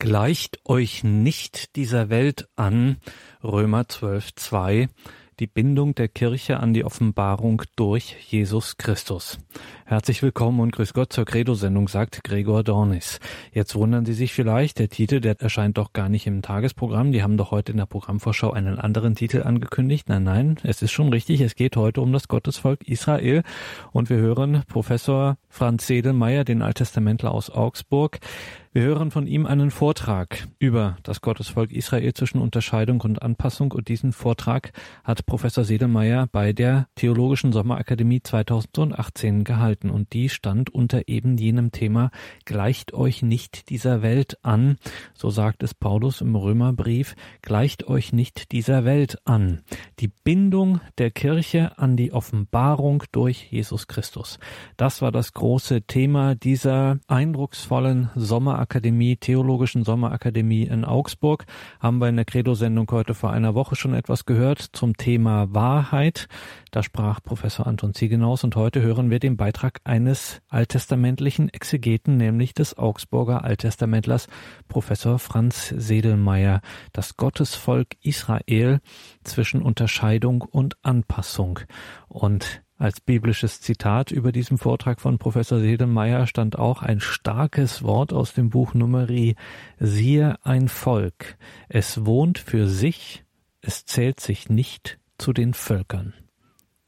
Gleicht euch nicht dieser Welt an, Römer 12, 2, die Bindung der Kirche an die Offenbarung durch Jesus Christus. Herzlich willkommen und grüß Gott zur Credo-Sendung, sagt Gregor Dornis. Jetzt wundern Sie sich vielleicht, der Titel, der erscheint doch gar nicht im Tagesprogramm. Die haben doch heute in der Programmvorschau einen anderen Titel angekündigt. Nein, nein, es ist schon richtig. Es geht heute um das Gottesvolk Israel. Und wir hören Professor Franz Sedelmeier, den Alttestamentler aus Augsburg, wir hören von ihm einen Vortrag über das Gottesvolk Israel zwischen Unterscheidung und Anpassung und diesen Vortrag hat Professor Sedelmeier bei der Theologischen Sommerakademie 2018 gehalten und die stand unter eben jenem Thema Gleicht euch nicht dieser Welt an, so sagt es Paulus im Römerbrief, gleicht euch nicht dieser Welt an. Die Bindung der Kirche an die Offenbarung durch Jesus Christus. Das war das große Thema dieser eindrucksvollen Sommer Sommerakademie, Theologischen Sommerakademie in Augsburg, haben wir in der Credo-Sendung heute vor einer Woche schon etwas gehört zum Thema Wahrheit. Da sprach Professor Anton Ziegenaus und heute hören wir den Beitrag eines alttestamentlichen Exegeten, nämlich des Augsburger Alttestamentlers Professor Franz Sedelmeier, das Gottesvolk Israel zwischen Unterscheidung und Anpassung. Und als biblisches Zitat über diesem Vortrag von Professor Sedelmeier stand auch ein starkes Wort aus dem Buch Numeri. Siehe ein Volk. Es wohnt für sich, es zählt sich nicht zu den Völkern.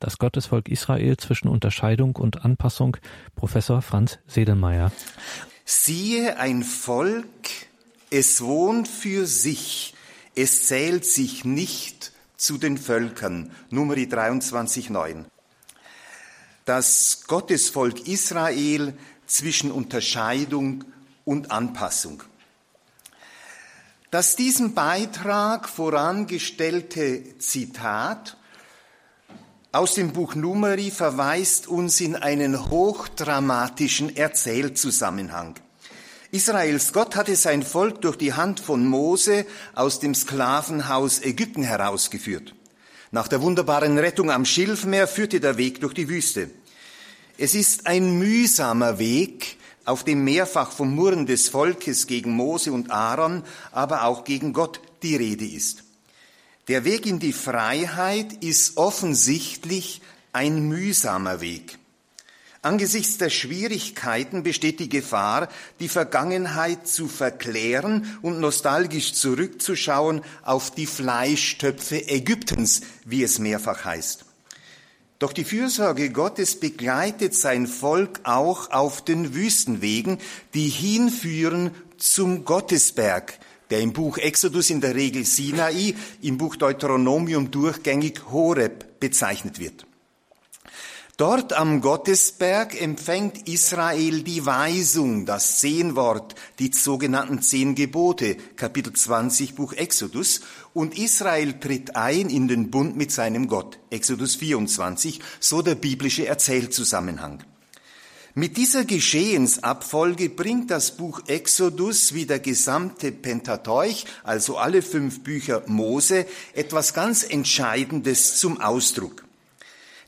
Das Gottesvolk Israel zwischen Unterscheidung und Anpassung. Professor Franz Sedelmeier. Siehe ein Volk, es wohnt für sich, es zählt sich nicht zu den Völkern. Numeri 23, 9 das Gottesvolk Israel zwischen Unterscheidung und Anpassung. Das diesem Beitrag vorangestellte Zitat aus dem Buch Numeri verweist uns in einen hochdramatischen Erzählzusammenhang. Israels Gott hatte sein Volk durch die Hand von Mose aus dem Sklavenhaus Ägypten herausgeführt. Nach der wunderbaren Rettung am Schilfmeer führte der Weg durch die Wüste. Es ist ein mühsamer Weg, auf dem mehrfach vom Murren des Volkes gegen Mose und Aaron, aber auch gegen Gott die Rede ist. Der Weg in die Freiheit ist offensichtlich ein mühsamer Weg. Angesichts der Schwierigkeiten besteht die Gefahr, die Vergangenheit zu verklären und nostalgisch zurückzuschauen auf die Fleischtöpfe Ägyptens, wie es mehrfach heißt. Doch die Fürsorge Gottes begleitet sein Volk auch auf den Wüstenwegen, die hinführen zum Gottesberg, der im Buch Exodus in der Regel Sinai, im Buch Deuteronomium durchgängig Horeb bezeichnet wird. Dort am Gottesberg empfängt Israel die Weisung, das Zehnwort, die sogenannten Zehn Gebote, Kapitel 20 Buch Exodus, und Israel tritt ein in den Bund mit seinem Gott, Exodus 24, so der biblische Erzählzusammenhang. Mit dieser Geschehensabfolge bringt das Buch Exodus wie der gesamte Pentateuch, also alle fünf Bücher Mose, etwas ganz Entscheidendes zum Ausdruck.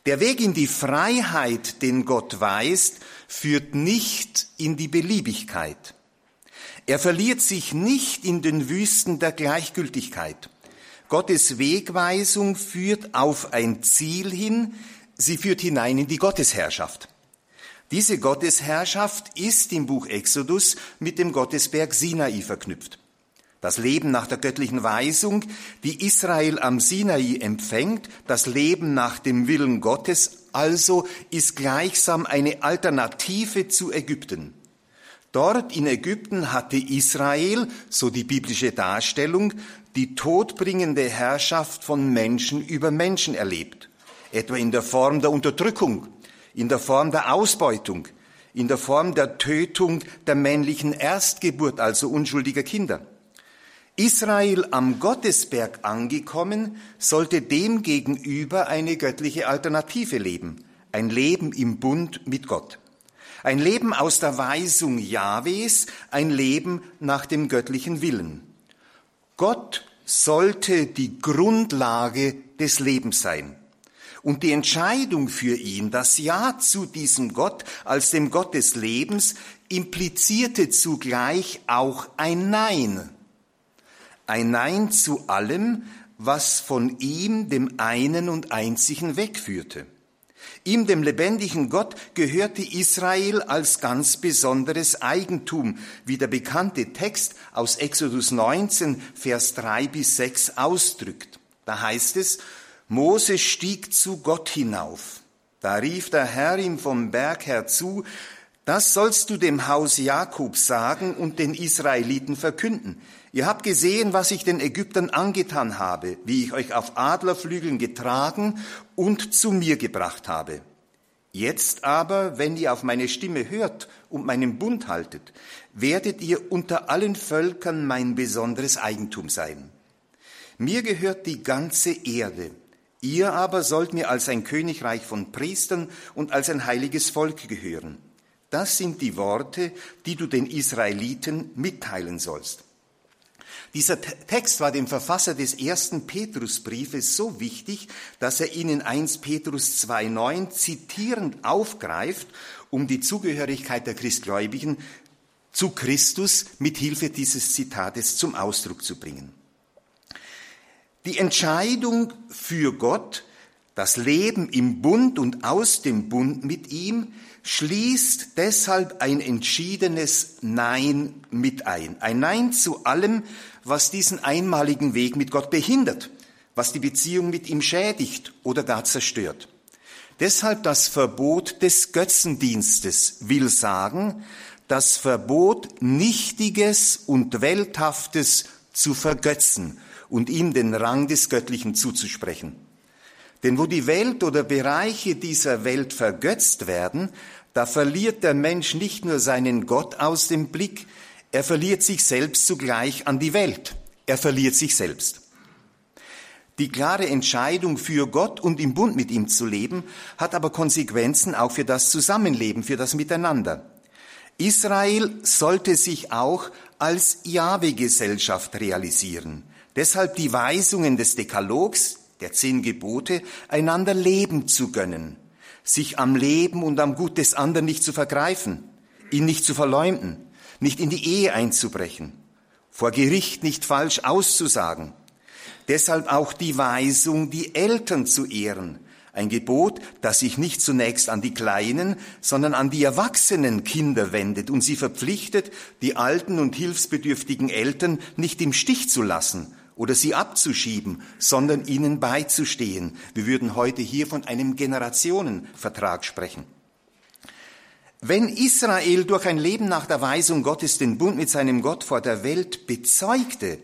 Der Weg in die Freiheit, den Gott weist, führt nicht in die Beliebigkeit. Er verliert sich nicht in den Wüsten der Gleichgültigkeit. Gottes Wegweisung führt auf ein Ziel hin, sie führt hinein in die Gottesherrschaft. Diese Gottesherrschaft ist im Buch Exodus mit dem Gottesberg Sinai verknüpft. Das Leben nach der göttlichen Weisung, die Israel am Sinai empfängt, das Leben nach dem Willen Gottes also ist gleichsam eine Alternative zu Ägypten. Dort in Ägypten hatte Israel, so die biblische Darstellung, die todbringende Herrschaft von Menschen über Menschen erlebt, etwa in der Form der Unterdrückung, in der Form der Ausbeutung, in der Form der Tötung der männlichen Erstgeburt, also unschuldiger Kinder. Israel am Gottesberg angekommen, sollte demgegenüber eine göttliche Alternative leben, ein Leben im Bund mit Gott. Ein Leben aus der Weisung Jahwes, ein Leben nach dem göttlichen Willen. Gott sollte die Grundlage des Lebens sein. Und die Entscheidung für ihn, das Ja zu diesem Gott als dem Gott des Lebens, implizierte zugleich auch ein Nein. Ein Nein zu allem, was von ihm, dem einen und einzigen, wegführte. Ihm, dem lebendigen Gott, gehörte Israel als ganz besonderes Eigentum, wie der bekannte Text aus Exodus 19, Vers 3 bis 6 ausdrückt. Da heißt es, Mose stieg zu Gott hinauf. Da rief der Herr ihm vom Berg her zu, das sollst du dem Haus Jakob sagen und den Israeliten verkünden. Ihr habt gesehen, was ich den Ägyptern angetan habe, wie ich euch auf Adlerflügeln getragen und zu mir gebracht habe. Jetzt aber, wenn ihr auf meine Stimme hört und meinen Bund haltet, werdet ihr unter allen Völkern mein besonderes Eigentum sein. Mir gehört die ganze Erde. Ihr aber sollt mir als ein Königreich von Priestern und als ein heiliges Volk gehören. Das sind die Worte, die du den Israeliten mitteilen sollst. Dieser Text war dem Verfasser des ersten Petrusbriefes so wichtig, dass er ihn in 1 Petrus 2.9 zitierend aufgreift, um die Zugehörigkeit der Christgläubigen zu Christus mit Hilfe dieses Zitates zum Ausdruck zu bringen. Die Entscheidung für Gott, das Leben im Bund und aus dem Bund mit ihm, schließt deshalb ein entschiedenes Nein mit ein. Ein Nein zu allem, was diesen einmaligen Weg mit Gott behindert, was die Beziehung mit ihm schädigt oder gar zerstört. Deshalb das Verbot des Götzendienstes will sagen, das Verbot, Nichtiges und Welthaftes zu vergötzen und ihm den Rang des Göttlichen zuzusprechen. Denn wo die Welt oder Bereiche dieser Welt vergötzt werden, da verliert der Mensch nicht nur seinen Gott aus dem Blick, er verliert sich selbst zugleich an die Welt. Er verliert sich selbst. Die klare Entscheidung für Gott und im Bund mit ihm zu leben, hat aber Konsequenzen auch für das Zusammenleben, für das Miteinander. Israel sollte sich auch als Jahwe-Gesellschaft realisieren. Deshalb die Weisungen des Dekalogs, der zehn Gebote, einander Leben zu gönnen, sich am Leben und am Gut des anderen nicht zu vergreifen, ihn nicht zu verleumden, nicht in die Ehe einzubrechen, vor Gericht nicht falsch auszusagen. Deshalb auch die Weisung, die Eltern zu ehren, ein Gebot, das sich nicht zunächst an die kleinen, sondern an die erwachsenen Kinder wendet und sie verpflichtet, die alten und hilfsbedürftigen Eltern nicht im Stich zu lassen oder sie abzuschieben, sondern ihnen beizustehen. Wir würden heute hier von einem Generationenvertrag sprechen. Wenn Israel durch ein Leben nach der Weisung Gottes den Bund mit seinem Gott vor der Welt bezeugte,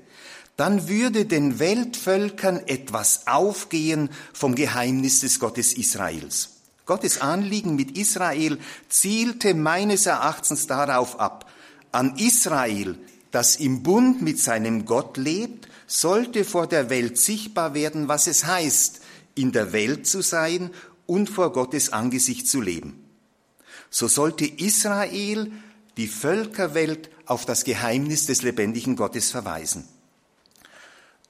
dann würde den Weltvölkern etwas aufgehen vom Geheimnis des Gottes Israels. Gottes Anliegen mit Israel zielte meines Erachtens darauf ab, an Israel, das im Bund mit seinem Gott lebt sollte vor der Welt sichtbar werden, was es heißt, in der Welt zu sein und vor Gottes Angesicht zu leben. So sollte Israel die Völkerwelt auf das Geheimnis des lebendigen Gottes verweisen.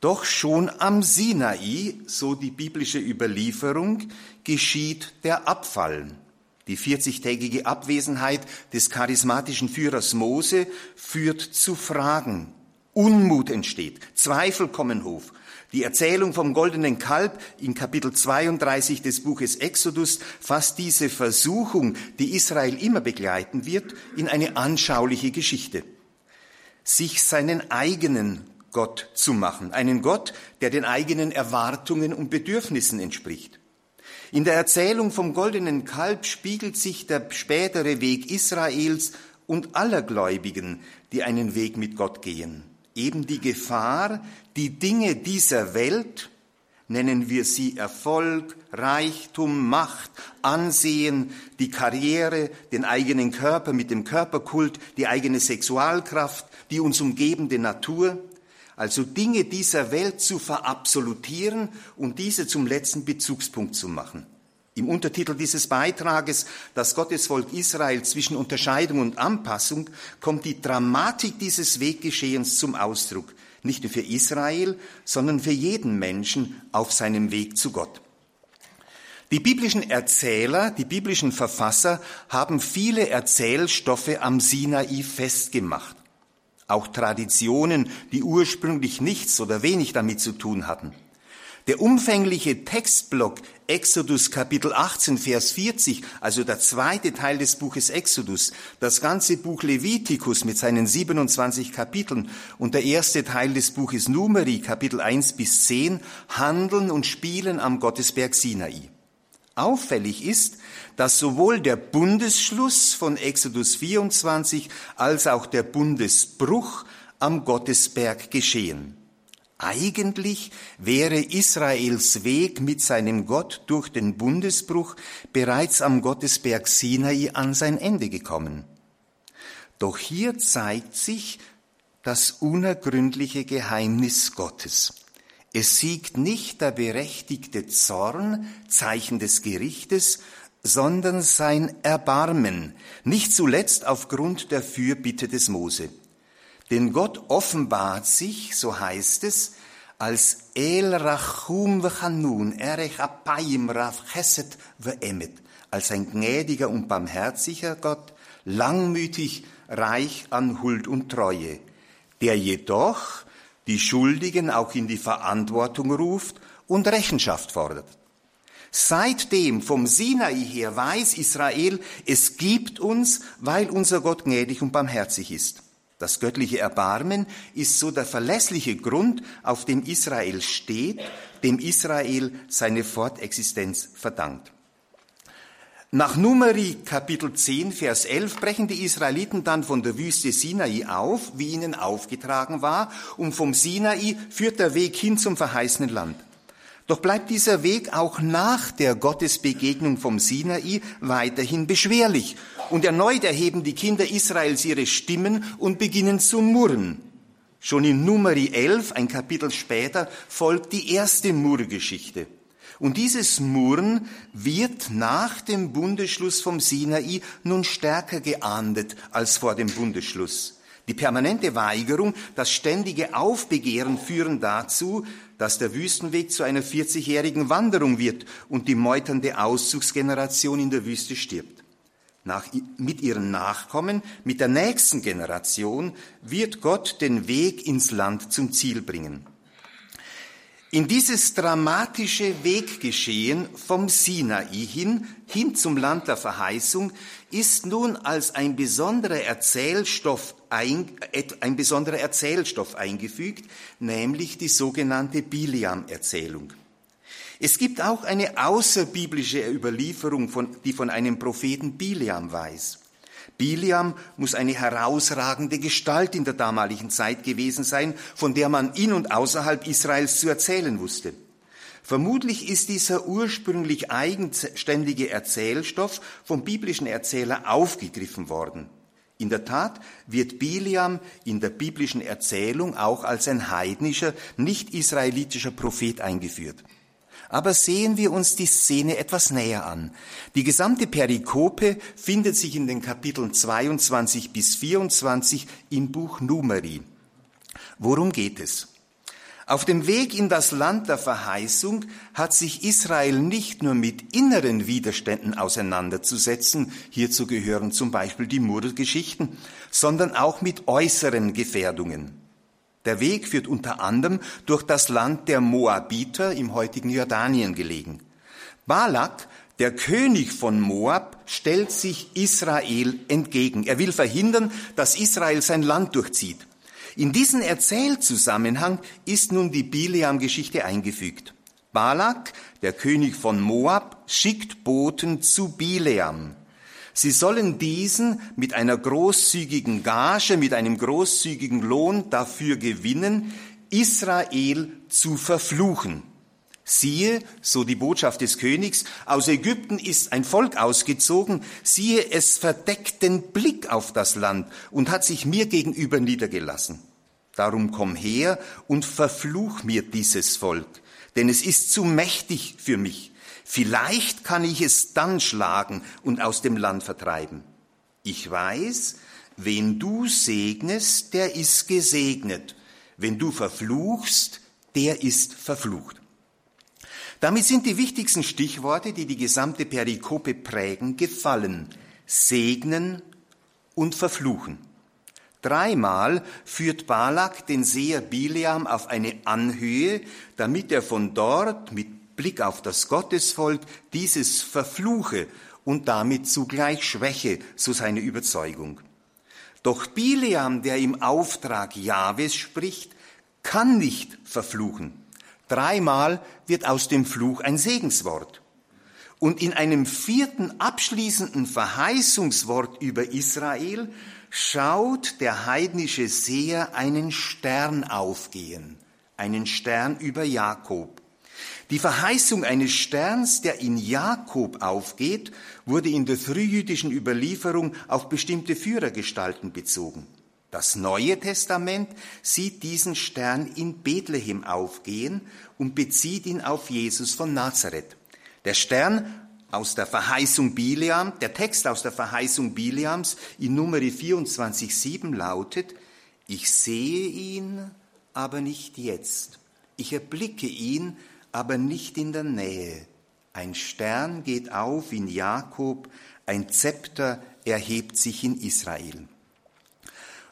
Doch schon am Sinai, so die biblische Überlieferung, geschieht der Abfall. Die 40-tägige Abwesenheit des charismatischen Führers Mose führt zu Fragen. Unmut entsteht, Zweifel kommen hoch. Die Erzählung vom goldenen Kalb in Kapitel 32 des Buches Exodus fasst diese Versuchung, die Israel immer begleiten wird, in eine anschauliche Geschichte. Sich seinen eigenen Gott zu machen, einen Gott, der den eigenen Erwartungen und Bedürfnissen entspricht. In der Erzählung vom goldenen Kalb spiegelt sich der spätere Weg Israels und aller Gläubigen, die einen Weg mit Gott gehen eben die Gefahr, die Dinge dieser Welt, nennen wir sie Erfolg, Reichtum, Macht, Ansehen, die Karriere, den eigenen Körper mit dem Körperkult, die eigene Sexualkraft, die uns umgebende Natur, also Dinge dieser Welt zu verabsolutieren und diese zum letzten Bezugspunkt zu machen. Im Untertitel dieses Beitrages, das Gottesvolk Israel zwischen Unterscheidung und Anpassung, kommt die Dramatik dieses Weggeschehens zum Ausdruck, nicht nur für Israel, sondern für jeden Menschen auf seinem Weg zu Gott. Die biblischen Erzähler, die biblischen Verfasser haben viele Erzählstoffe am Sinai festgemacht. Auch Traditionen, die ursprünglich nichts oder wenig damit zu tun hatten. Der umfängliche Textblock Exodus Kapitel 18, Vers 40, also der zweite Teil des Buches Exodus, das ganze Buch Levitikus mit seinen 27 Kapiteln und der erste Teil des Buches Numeri, Kapitel 1 bis 10, handeln und spielen am Gottesberg Sinai. Auffällig ist, dass sowohl der Bundesschluss von Exodus 24 als auch der Bundesbruch am Gottesberg geschehen. Eigentlich wäre Israels Weg mit seinem Gott durch den Bundesbruch bereits am Gottesberg Sinai an sein Ende gekommen. Doch hier zeigt sich das unergründliche Geheimnis Gottes. Es siegt nicht der berechtigte Zorn, Zeichen des Gerichtes, sondern sein Erbarmen, nicht zuletzt aufgrund der Fürbitte des Mose. Denn Gott offenbart sich, so heißt es, als El Rachum v'Chanun, Erech Apayim Rav Chesed v'Emet, als ein gnädiger und barmherziger Gott, langmütig, reich an Huld und Treue, der jedoch die Schuldigen auch in die Verantwortung ruft und Rechenschaft fordert. Seitdem vom Sinai her weiß Israel, es gibt uns, weil unser Gott gnädig und barmherzig ist. Das göttliche Erbarmen ist so der verlässliche Grund, auf dem Israel steht, dem Israel seine Fortexistenz verdankt. Nach Numeri Kapitel 10, Vers 11 brechen die Israeliten dann von der Wüste Sinai auf, wie ihnen aufgetragen war, und vom Sinai führt der Weg hin zum verheißenen Land. Doch bleibt dieser Weg auch nach der Gottesbegegnung vom Sinai weiterhin beschwerlich. Und erneut erheben die Kinder Israels ihre Stimmen und beginnen zu murren. Schon in Numeri 11, ein Kapitel später, folgt die erste Murrgeschichte. Und dieses Murren wird nach dem Bundesschluss vom Sinai nun stärker geahndet als vor dem Bundesschluss. Die permanente Weigerung, das ständige Aufbegehren führen dazu, dass der Wüstenweg zu einer 40-jährigen Wanderung wird und die meuternde Auszugsgeneration in der Wüste stirbt. Nach, mit ihren Nachkommen, mit der nächsten Generation wird Gott den Weg ins Land zum Ziel bringen. In dieses dramatische Weggeschehen vom Sinai hin, hin zum Land der Verheißung, ist nun als ein besonderer Erzählstoff, ein, ein besonderer Erzählstoff eingefügt, nämlich die sogenannte Biliam-Erzählung. Es gibt auch eine außerbiblische Überlieferung, von, die von einem Propheten Biliam weiß. Biliam muss eine herausragende Gestalt in der damaligen Zeit gewesen sein, von der man in und außerhalb Israels zu erzählen wusste. Vermutlich ist dieser ursprünglich eigenständige Erzählstoff vom biblischen Erzähler aufgegriffen worden. In der Tat wird Biliam in der biblischen Erzählung auch als ein heidnischer, nicht israelitischer Prophet eingeführt. Aber sehen wir uns die Szene etwas näher an. Die gesamte Perikope findet sich in den Kapiteln 22 bis 24 im Buch Numeri. Worum geht es? Auf dem Weg in das Land der Verheißung hat sich Israel nicht nur mit inneren Widerständen auseinanderzusetzen, hierzu gehören zum Beispiel die Murrgeschichten, sondern auch mit äußeren Gefährdungen. Der Weg führt unter anderem durch das Land der Moabiter im heutigen Jordanien gelegen. Balak, der König von Moab, stellt sich Israel entgegen. Er will verhindern, dass Israel sein Land durchzieht. In diesen Erzählzusammenhang ist nun die Bileam-Geschichte eingefügt. Balak, der König von Moab, schickt Boten zu Bileam. Sie sollen diesen mit einer großzügigen Gage, mit einem großzügigen Lohn dafür gewinnen, Israel zu verfluchen. Siehe, so die Botschaft des Königs, aus Ägypten ist ein Volk ausgezogen, siehe, es verdeckt den Blick auf das Land und hat sich mir gegenüber niedergelassen. Darum komm her und verfluch mir dieses Volk, denn es ist zu mächtig für mich. Vielleicht kann ich es dann schlagen und aus dem Land vertreiben. Ich weiß, wen du segnest, der ist gesegnet. Wenn du verfluchst, der ist verflucht. Damit sind die wichtigsten Stichworte, die die gesamte Perikope prägen, gefallen. Segnen und verfluchen. Dreimal führt Balak den Seher Bileam auf eine Anhöhe, damit er von dort mit Blick auf das Gottesvolk dieses verfluche und damit zugleich schwäche, so seine Überzeugung. Doch Bileam, der im Auftrag Jahwes spricht, kann nicht verfluchen. Dreimal wird aus dem Fluch ein Segenswort. Und in einem vierten abschließenden Verheißungswort über Israel schaut der heidnische Seher einen Stern aufgehen, einen Stern über Jakob. Die Verheißung eines Sterns, der in Jakob aufgeht, wurde in der frühjüdischen Überlieferung auf bestimmte Führergestalten bezogen. Das Neue Testament sieht diesen Stern in Bethlehem aufgehen und bezieht ihn auf Jesus von Nazareth. Der Stern aus der Verheißung Bileam, der Text aus der Verheißung Bileams in Nummer 24,7 lautet, ich sehe ihn, aber nicht jetzt. Ich erblicke ihn, aber nicht in der Nähe. Ein Stern geht auf in Jakob, ein Zepter erhebt sich in Israel.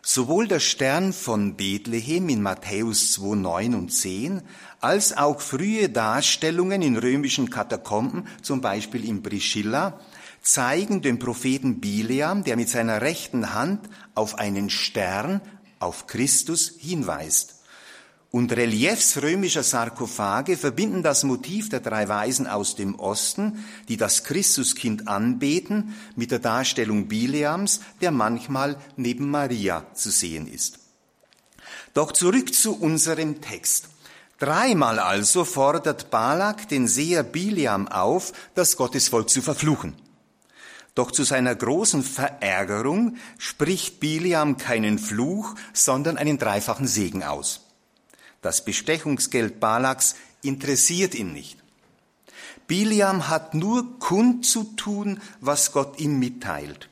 Sowohl der Stern von Bethlehem in Matthäus 2, 9 und 10, als auch frühe Darstellungen in römischen Katakomben, zum Beispiel in Priscilla, zeigen den Propheten Bileam, der mit seiner rechten Hand auf einen Stern, auf Christus hinweist. Und Reliefs römischer Sarkophage verbinden das Motiv der drei Weisen aus dem Osten, die das Christuskind anbeten, mit der Darstellung Bileams, der manchmal neben Maria zu sehen ist. Doch zurück zu unserem Text. Dreimal also fordert Balak den Seher Bileam auf, das Gottesvolk zu verfluchen. Doch zu seiner großen Verärgerung spricht Bileam keinen Fluch, sondern einen dreifachen Segen aus. Das Bestechungsgeld Balaks interessiert ihn nicht. Biliam hat nur kundzutun, was Gott ihm mitteilt.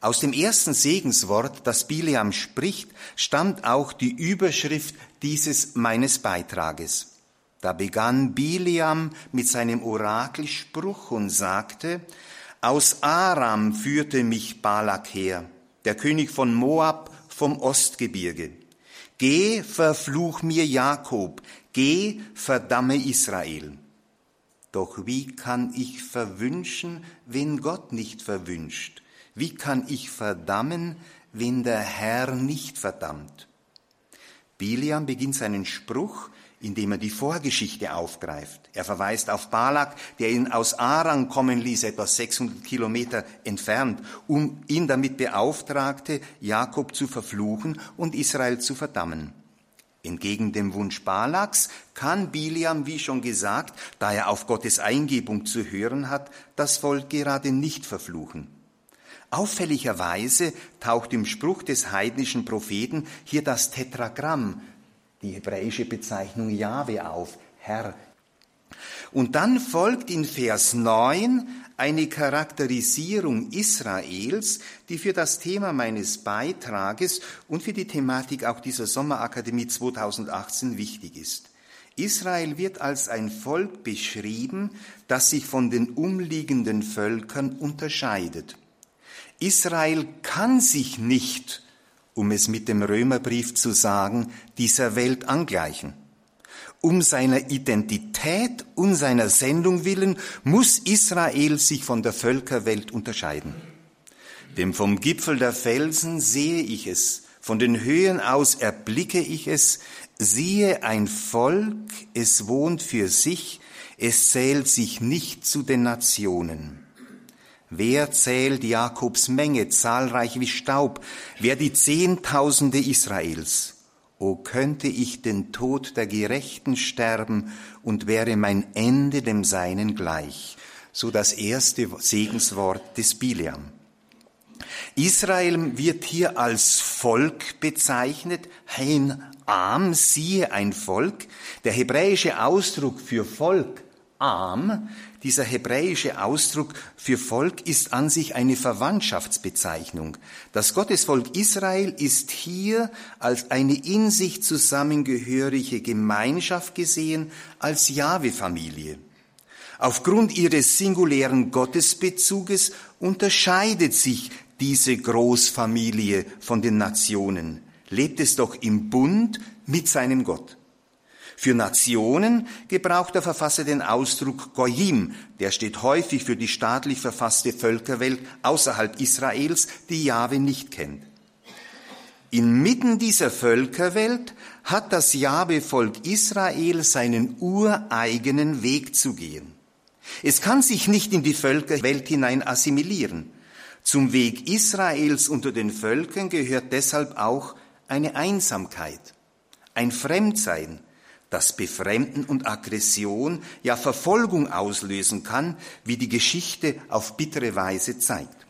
Aus dem ersten Segenswort, das Biliam spricht, stammt auch die Überschrift dieses meines Beitrages. Da begann Biliam mit seinem Orakelspruch und sagte, aus Aram führte mich Balak her, der König von Moab vom Ostgebirge. Geh, verfluch mir Jakob, geh, verdamme Israel. Doch wie kann ich verwünschen, wenn Gott nicht verwünscht? Wie kann ich verdammen, wenn der Herr nicht verdammt? Biliam beginnt seinen Spruch indem er die Vorgeschichte aufgreift. Er verweist auf Balak, der ihn aus Aran kommen ließ, etwa 600 Kilometer entfernt, um ihn damit beauftragte, Jakob zu verfluchen und Israel zu verdammen. Entgegen dem Wunsch Balaks kann Biliam, wie schon gesagt, da er auf Gottes Eingebung zu hören hat, das Volk gerade nicht verfluchen. Auffälligerweise taucht im Spruch des heidnischen Propheten hier das Tetragramm die hebräische Bezeichnung Jahwe auf, Herr. Und dann folgt in Vers 9 eine Charakterisierung Israels, die für das Thema meines Beitrages und für die Thematik auch dieser Sommerakademie 2018 wichtig ist. Israel wird als ein Volk beschrieben, das sich von den umliegenden Völkern unterscheidet. Israel kann sich nicht um es mit dem Römerbrief zu sagen, dieser Welt angleichen. Um seiner Identität und seiner Sendung willen muss Israel sich von der Völkerwelt unterscheiden. Denn vom Gipfel der Felsen sehe ich es, von den Höhen aus erblicke ich es, siehe ein Volk, es wohnt für sich, es zählt sich nicht zu den Nationen. Wer zählt Jakobs Menge, zahlreich wie Staub? Wer die Zehntausende Israels? O könnte ich den Tod der Gerechten sterben und wäre mein Ende dem Seinen gleich. So das erste Segenswort des Bileam. Israel wird hier als Volk bezeichnet, ein Am, siehe ein Volk. Der hebräische Ausdruck für Volk, Am, dieser hebräische Ausdruck für Volk, ist an sich eine Verwandtschaftsbezeichnung. Das Gottesvolk Israel ist hier als eine in sich zusammengehörige Gemeinschaft gesehen, als Jahwe-Familie. Aufgrund ihres singulären Gottesbezuges unterscheidet sich diese Großfamilie von den Nationen, lebt es doch im Bund mit seinem Gott. Für Nationen gebraucht der Verfasser den Ausdruck Goyim, der steht häufig für die staatlich verfasste Völkerwelt außerhalb Israels, die Jahwe nicht kennt. Inmitten dieser Völkerwelt hat das Jahwe-Volk Israel seinen ureigenen Weg zu gehen. Es kann sich nicht in die Völkerwelt hinein assimilieren. Zum Weg Israels unter den Völkern gehört deshalb auch eine Einsamkeit, ein Fremdsein, das Befremden und Aggression, ja Verfolgung auslösen kann, wie die Geschichte auf bittere Weise zeigt.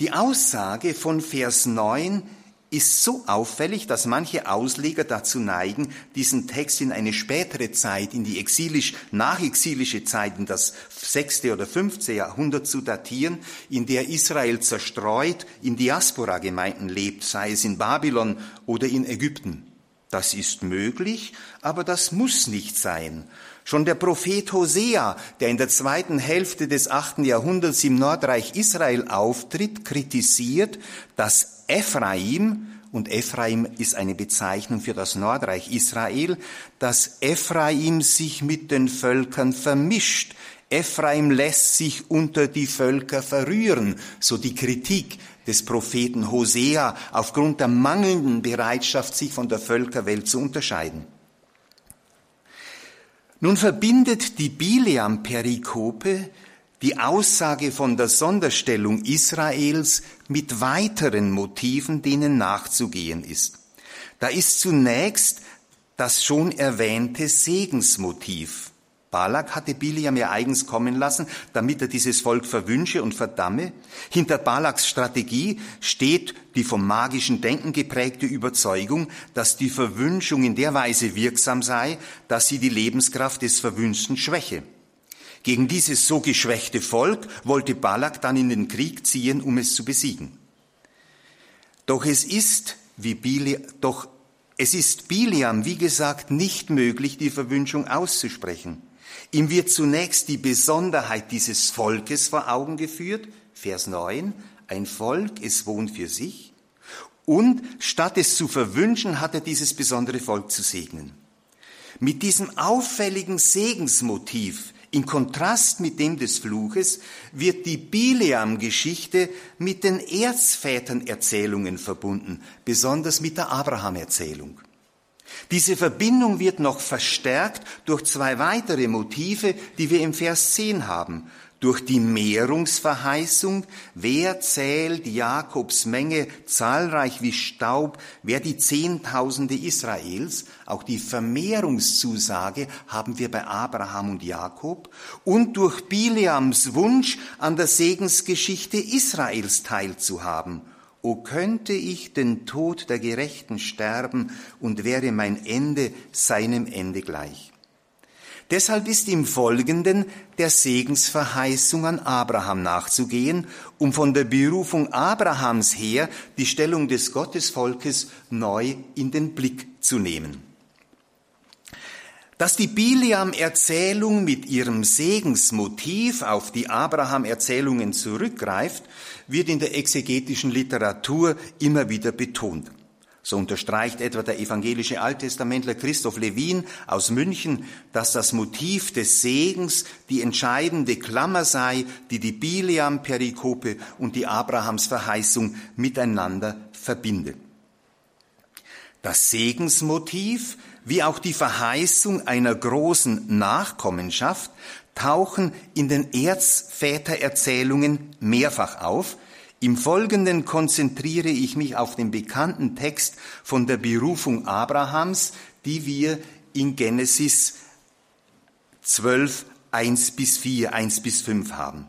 Die Aussage von Vers 9 ist so auffällig, dass manche Ausleger dazu neigen, diesen Text in eine spätere Zeit, in die exilisch, nachexilische Zeit, in das sechste oder fünfte Jahrhundert zu datieren, in der Israel zerstreut in Diaspora-Gemeinden lebt, sei es in Babylon oder in Ägypten. Das ist möglich, aber das muss nicht sein. Schon der Prophet Hosea, der in der zweiten Hälfte des achten Jahrhunderts im Nordreich Israel auftritt, kritisiert, dass Ephraim, und Ephraim ist eine Bezeichnung für das Nordreich Israel, dass Ephraim sich mit den Völkern vermischt. Ephraim lässt sich unter die Völker verrühren, so die Kritik des Propheten Hosea aufgrund der mangelnden Bereitschaft, sich von der Völkerwelt zu unterscheiden. Nun verbindet die Bileam-Perikope die Aussage von der Sonderstellung Israels mit weiteren Motiven, denen nachzugehen ist. Da ist zunächst das schon erwähnte Segensmotiv. Balak hatte Biliam ja eigens kommen lassen, damit er dieses Volk verwünsche und verdamme. Hinter Balaks Strategie steht die vom magischen Denken geprägte Überzeugung, dass die Verwünschung in der Weise wirksam sei, dass sie die Lebenskraft des Verwünschten schwäche. Gegen dieses so geschwächte Volk wollte Balak dann in den Krieg ziehen, um es zu besiegen. Doch es ist, wie Bili, doch es ist Biliam, wie gesagt, nicht möglich, die Verwünschung auszusprechen. Ihm wird zunächst die Besonderheit dieses Volkes vor Augen geführt, Vers 9, ein Volk, es wohnt für sich, und statt es zu verwünschen, hat er dieses besondere Volk zu segnen. Mit diesem auffälligen Segensmotiv in Kontrast mit dem des Fluches wird die Bileam-Geschichte mit den Erzvätern-Erzählungen verbunden, besonders mit der Abraham-Erzählung. Diese Verbindung wird noch verstärkt durch zwei weitere Motive, die wir im Vers 10 haben. Durch die Mehrungsverheißung, wer zählt Jakobs Menge zahlreich wie Staub, wer die Zehntausende Israels, auch die Vermehrungszusage haben wir bei Abraham und Jakob, und durch Bileams Wunsch an der Segensgeschichte Israels teilzuhaben O könnte ich den Tod der Gerechten sterben und wäre mein Ende seinem Ende gleich. Deshalb ist im Folgenden der Segensverheißung an Abraham nachzugehen, um von der Berufung Abrahams her die Stellung des Gottesvolkes neu in den Blick zu nehmen. Dass die Biliam-Erzählung mit ihrem Segensmotiv auf die Abraham-Erzählungen zurückgreift, wird in der exegetischen Literatur immer wieder betont. So unterstreicht etwa der evangelische Alttestamentler Christoph Lewin aus München, dass das Motiv des Segens die entscheidende Klammer sei, die die Biliam-Perikope und die Abrahamsverheißung miteinander verbindet. Das Segensmotiv wie auch die Verheißung einer großen Nachkommenschaft tauchen in den Erzvätererzählungen mehrfach auf. Im Folgenden konzentriere ich mich auf den bekannten Text von der Berufung Abrahams, die wir in Genesis 12, 1 bis 4, 1 bis 5 haben.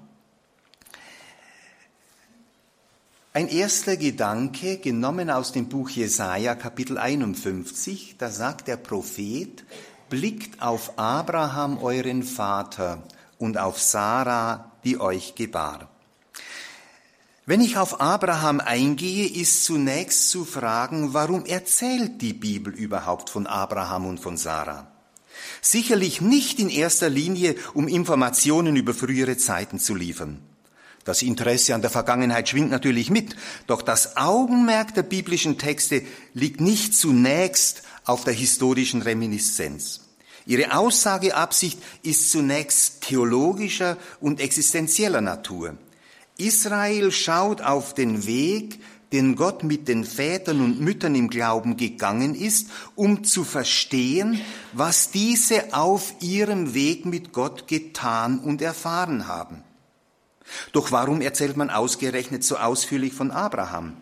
Ein erster Gedanke, genommen aus dem Buch Jesaja, Kapitel 51, da sagt der Prophet, blickt auf Abraham, euren Vater, und auf Sarah, die euch gebar. Wenn ich auf Abraham eingehe, ist zunächst zu fragen, warum erzählt die Bibel überhaupt von Abraham und von Sarah? Sicherlich nicht in erster Linie, um Informationen über frühere Zeiten zu liefern. Das Interesse an der Vergangenheit schwingt natürlich mit, doch das Augenmerk der biblischen Texte liegt nicht zunächst auf der historischen Reminiszenz. Ihre Aussageabsicht ist zunächst theologischer und existenzieller Natur. Israel schaut auf den Weg, den Gott mit den Vätern und Müttern im Glauben gegangen ist, um zu verstehen, was diese auf ihrem Weg mit Gott getan und erfahren haben. Doch warum erzählt man ausgerechnet so ausführlich von Abraham?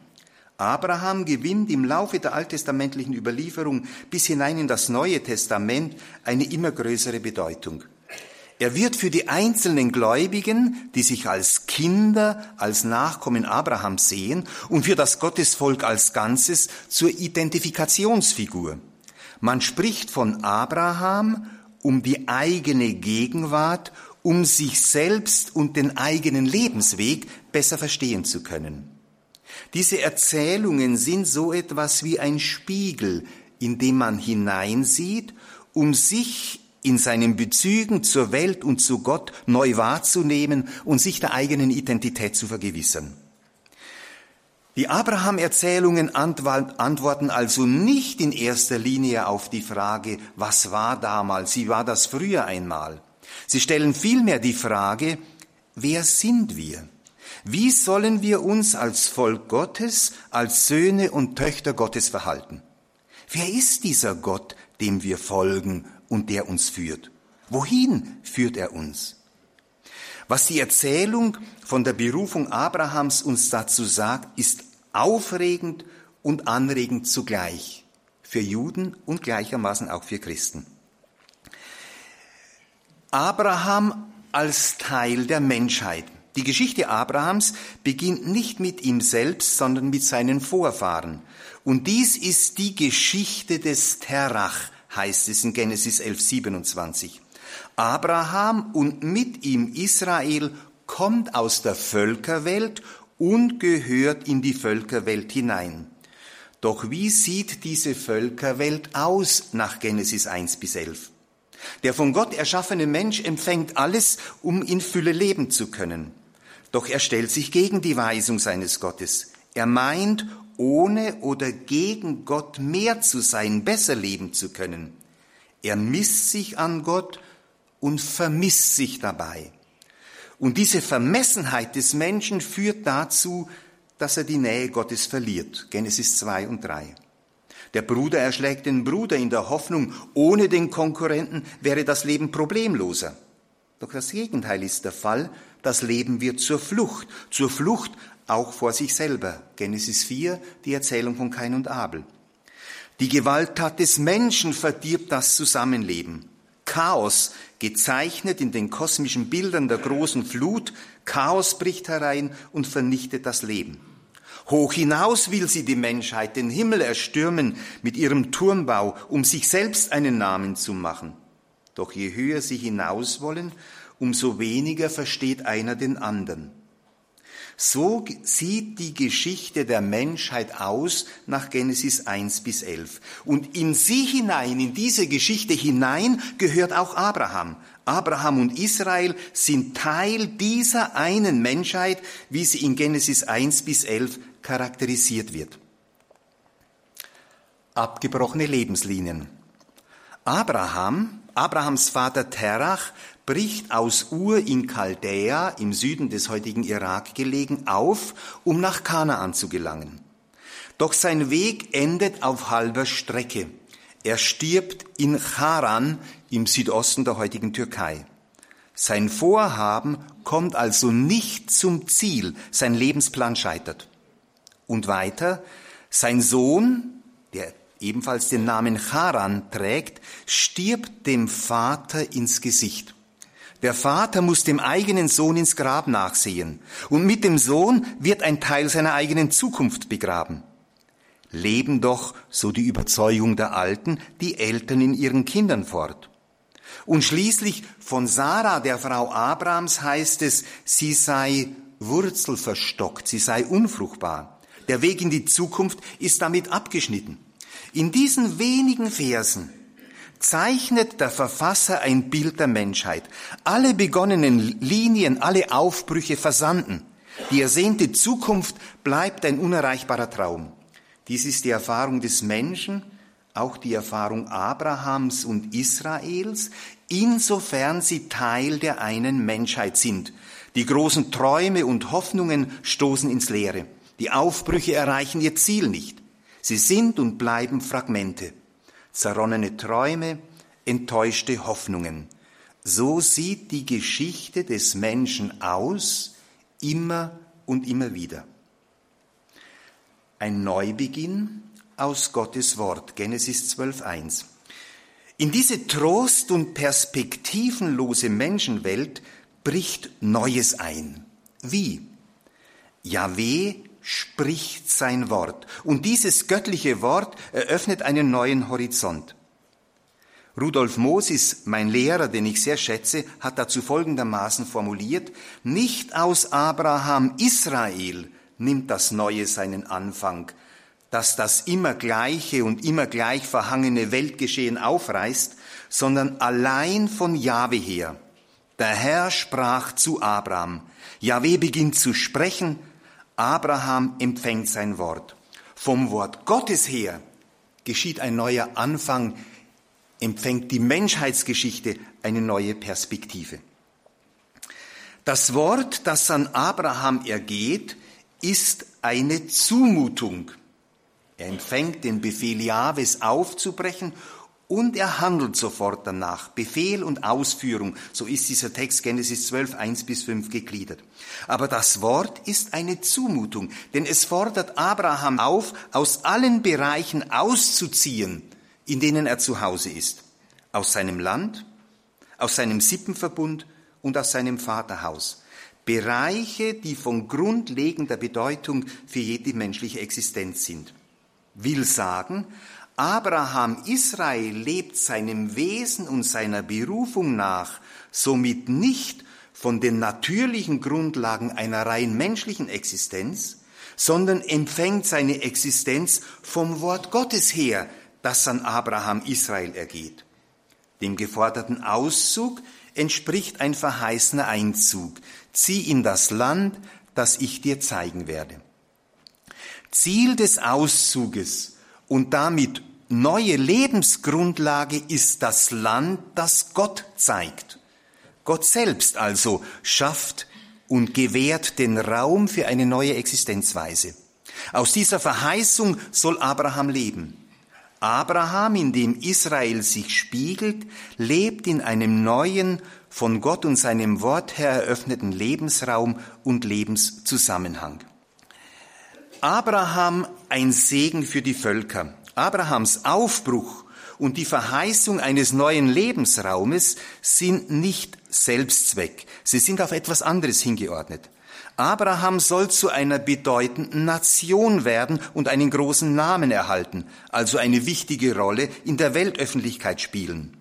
Abraham gewinnt im Laufe der alttestamentlichen Überlieferung bis hinein in das Neue Testament eine immer größere Bedeutung. Er wird für die einzelnen Gläubigen, die sich als Kinder, als Nachkommen Abrahams sehen, und für das Gottesvolk als Ganzes zur Identifikationsfigur. Man spricht von Abraham um die eigene Gegenwart, um sich selbst und den eigenen Lebensweg besser verstehen zu können. Diese Erzählungen sind so etwas wie ein Spiegel, in dem man hineinsieht, um sich in seinen Bezügen zur Welt und zu Gott neu wahrzunehmen und sich der eigenen Identität zu vergewissern. Die Abraham-Erzählungen antworten also nicht in erster Linie auf die Frage, was war damals, wie war das früher einmal. Sie stellen vielmehr die Frage, wer sind wir? Wie sollen wir uns als Volk Gottes, als Söhne und Töchter Gottes verhalten? Wer ist dieser Gott, dem wir folgen und der uns führt? Wohin führt er uns? Was die Erzählung von der Berufung Abrahams uns dazu sagt, ist aufregend und anregend zugleich für Juden und gleichermaßen auch für Christen. Abraham als Teil der Menschheit. Die Geschichte Abrahams beginnt nicht mit ihm selbst, sondern mit seinen Vorfahren. Und dies ist die Geschichte des Terach, heißt es in Genesis 11, 27. Abraham und mit ihm Israel kommt aus der Völkerwelt und gehört in die Völkerwelt hinein. Doch wie sieht diese Völkerwelt aus nach Genesis 1 bis 11? Der von Gott erschaffene Mensch empfängt alles, um in Fülle leben zu können. Doch er stellt sich gegen die Weisung seines Gottes. Er meint, ohne oder gegen Gott mehr zu sein, besser leben zu können. Er misst sich an Gott und vermisst sich dabei. Und diese Vermessenheit des Menschen führt dazu, dass er die Nähe Gottes verliert. Genesis 2 und 3. Der Bruder erschlägt den Bruder in der Hoffnung, ohne den Konkurrenten wäre das Leben problemloser. Doch das Gegenteil ist der Fall das Leben wird zur Flucht, zur Flucht auch vor sich selber. Genesis 4, die Erzählung von Kain und Abel. Die Gewalttat des Menschen verdirbt das Zusammenleben. Chaos, gezeichnet in den kosmischen Bildern der großen Flut, Chaos bricht herein und vernichtet das Leben. Hoch hinaus will sie die Menschheit den Himmel erstürmen mit ihrem Turmbau, um sich selbst einen Namen zu machen. Doch je höher sie hinaus wollen, umso weniger versteht einer den anderen. So sieht die Geschichte der Menschheit aus nach Genesis 1 bis 11. Und in sie hinein, in diese Geschichte hinein, gehört auch Abraham. Abraham und Israel sind Teil dieser einen Menschheit, wie sie in Genesis 1 bis 11 charakterisiert wird. Abgebrochene Lebenslinien. Abraham, Abrahams Vater Terach, bricht aus Ur in Chaldea im Süden des heutigen Irak gelegen auf, um nach Kanaan zu gelangen. Doch sein Weg endet auf halber Strecke. Er stirbt in Charan im Südosten der heutigen Türkei. Sein Vorhaben kommt also nicht zum Ziel, sein Lebensplan scheitert. Und weiter, sein Sohn, der ebenfalls den Namen Charan trägt, stirbt dem Vater ins Gesicht. Der Vater muss dem eigenen Sohn ins Grab nachsehen und mit dem Sohn wird ein Teil seiner eigenen Zukunft begraben. leben doch, so die Überzeugung der Alten, die Eltern in ihren Kindern fort. Und schließlich von Sarah, der Frau Abrahams, heißt es, sie sei wurzelverstockt, sie sei unfruchtbar. Der Weg in die Zukunft ist damit abgeschnitten. In diesen wenigen Versen zeichnet der Verfasser ein Bild der Menschheit. Alle begonnenen Linien, alle Aufbrüche versanden. Die ersehnte Zukunft bleibt ein unerreichbarer Traum. Dies ist die Erfahrung des Menschen, auch die Erfahrung Abrahams und Israels, insofern sie Teil der einen Menschheit sind. Die großen Träume und Hoffnungen stoßen ins Leere. Die Aufbrüche erreichen ihr Ziel nicht. Sie sind und bleiben Fragmente. Zerronnene Träume, enttäuschte Hoffnungen. So sieht die Geschichte des Menschen aus, immer und immer wieder. Ein Neubeginn aus Gottes Wort, Genesis 12.1. In diese trost- und perspektivenlose Menschenwelt bricht Neues ein. Wie? Yahweh spricht sein Wort. Und dieses göttliche Wort eröffnet einen neuen Horizont. Rudolf Mosis, mein Lehrer, den ich sehr schätze, hat dazu folgendermaßen formuliert, nicht aus Abraham Israel nimmt das Neue seinen Anfang, dass das immer gleiche und immer gleich verhangene Weltgeschehen aufreißt, sondern allein von Jahwe her. Der Herr sprach zu Abraham. Jahwe beginnt zu sprechen, Abraham empfängt sein Wort. Vom Wort Gottes her geschieht ein neuer Anfang, empfängt die Menschheitsgeschichte eine neue Perspektive. Das Wort, das an Abraham ergeht, ist eine Zumutung. Er empfängt den Befehl Jahwes aufzubrechen und er handelt sofort danach. Befehl und Ausführung, so ist dieser Text Genesis 12, 1 bis 5 gegliedert. Aber das Wort ist eine Zumutung, denn es fordert Abraham auf, aus allen Bereichen auszuziehen, in denen er zu Hause ist. Aus seinem Land, aus seinem Sippenverbund und aus seinem Vaterhaus. Bereiche, die von grundlegender Bedeutung für jede menschliche Existenz sind. Will sagen, Abraham Israel lebt seinem Wesen und seiner Berufung nach somit nicht von den natürlichen Grundlagen einer rein menschlichen Existenz, sondern empfängt seine Existenz vom Wort Gottes her, das an Abraham Israel ergeht. Dem geforderten Auszug entspricht ein verheißener Einzug. Zieh in das Land, das ich dir zeigen werde. Ziel des Auszuges und damit neue Lebensgrundlage ist das Land, das Gott zeigt. Gott selbst also schafft und gewährt den Raum für eine neue Existenzweise. Aus dieser Verheißung soll Abraham leben. Abraham, in dem Israel sich spiegelt, lebt in einem neuen, von Gott und seinem Wort her eröffneten Lebensraum und Lebenszusammenhang. Abraham ein Segen für die Völker. Abrahams Aufbruch und die Verheißung eines neuen Lebensraumes sind nicht Selbstzweck. Sie sind auf etwas anderes hingeordnet. Abraham soll zu einer bedeutenden Nation werden und einen großen Namen erhalten, also eine wichtige Rolle in der Weltöffentlichkeit spielen.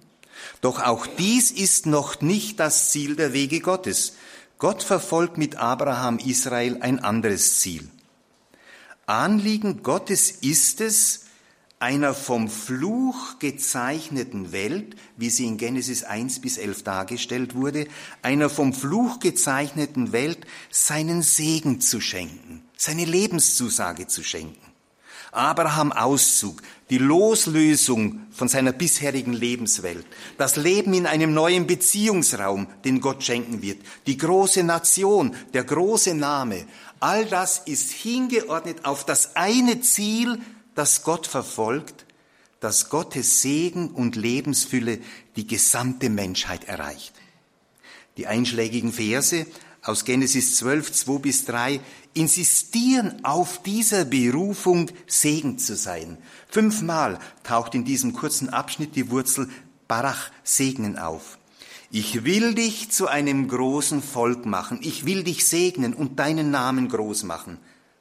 Doch auch dies ist noch nicht das Ziel der Wege Gottes. Gott verfolgt mit Abraham Israel ein anderes Ziel. Anliegen Gottes ist es, einer vom Fluch gezeichneten Welt, wie sie in Genesis 1 bis 11 dargestellt wurde, einer vom Fluch gezeichneten Welt seinen Segen zu schenken, seine Lebenszusage zu schenken. Abraham Auszug, die Loslösung von seiner bisherigen Lebenswelt, das Leben in einem neuen Beziehungsraum, den Gott schenken wird, die große Nation, der große Name, all das ist hingeordnet auf das eine Ziel, das Gott verfolgt, dass Gottes Segen und Lebensfülle die gesamte Menschheit erreicht. Die einschlägigen Verse aus Genesis 12, 2 bis 3 insistieren auf dieser Berufung, Segen zu sein. Fünfmal taucht in diesem kurzen Abschnitt die Wurzel Barach, Segnen auf. Ich will dich zu einem großen Volk machen. Ich will dich segnen und deinen Namen groß machen,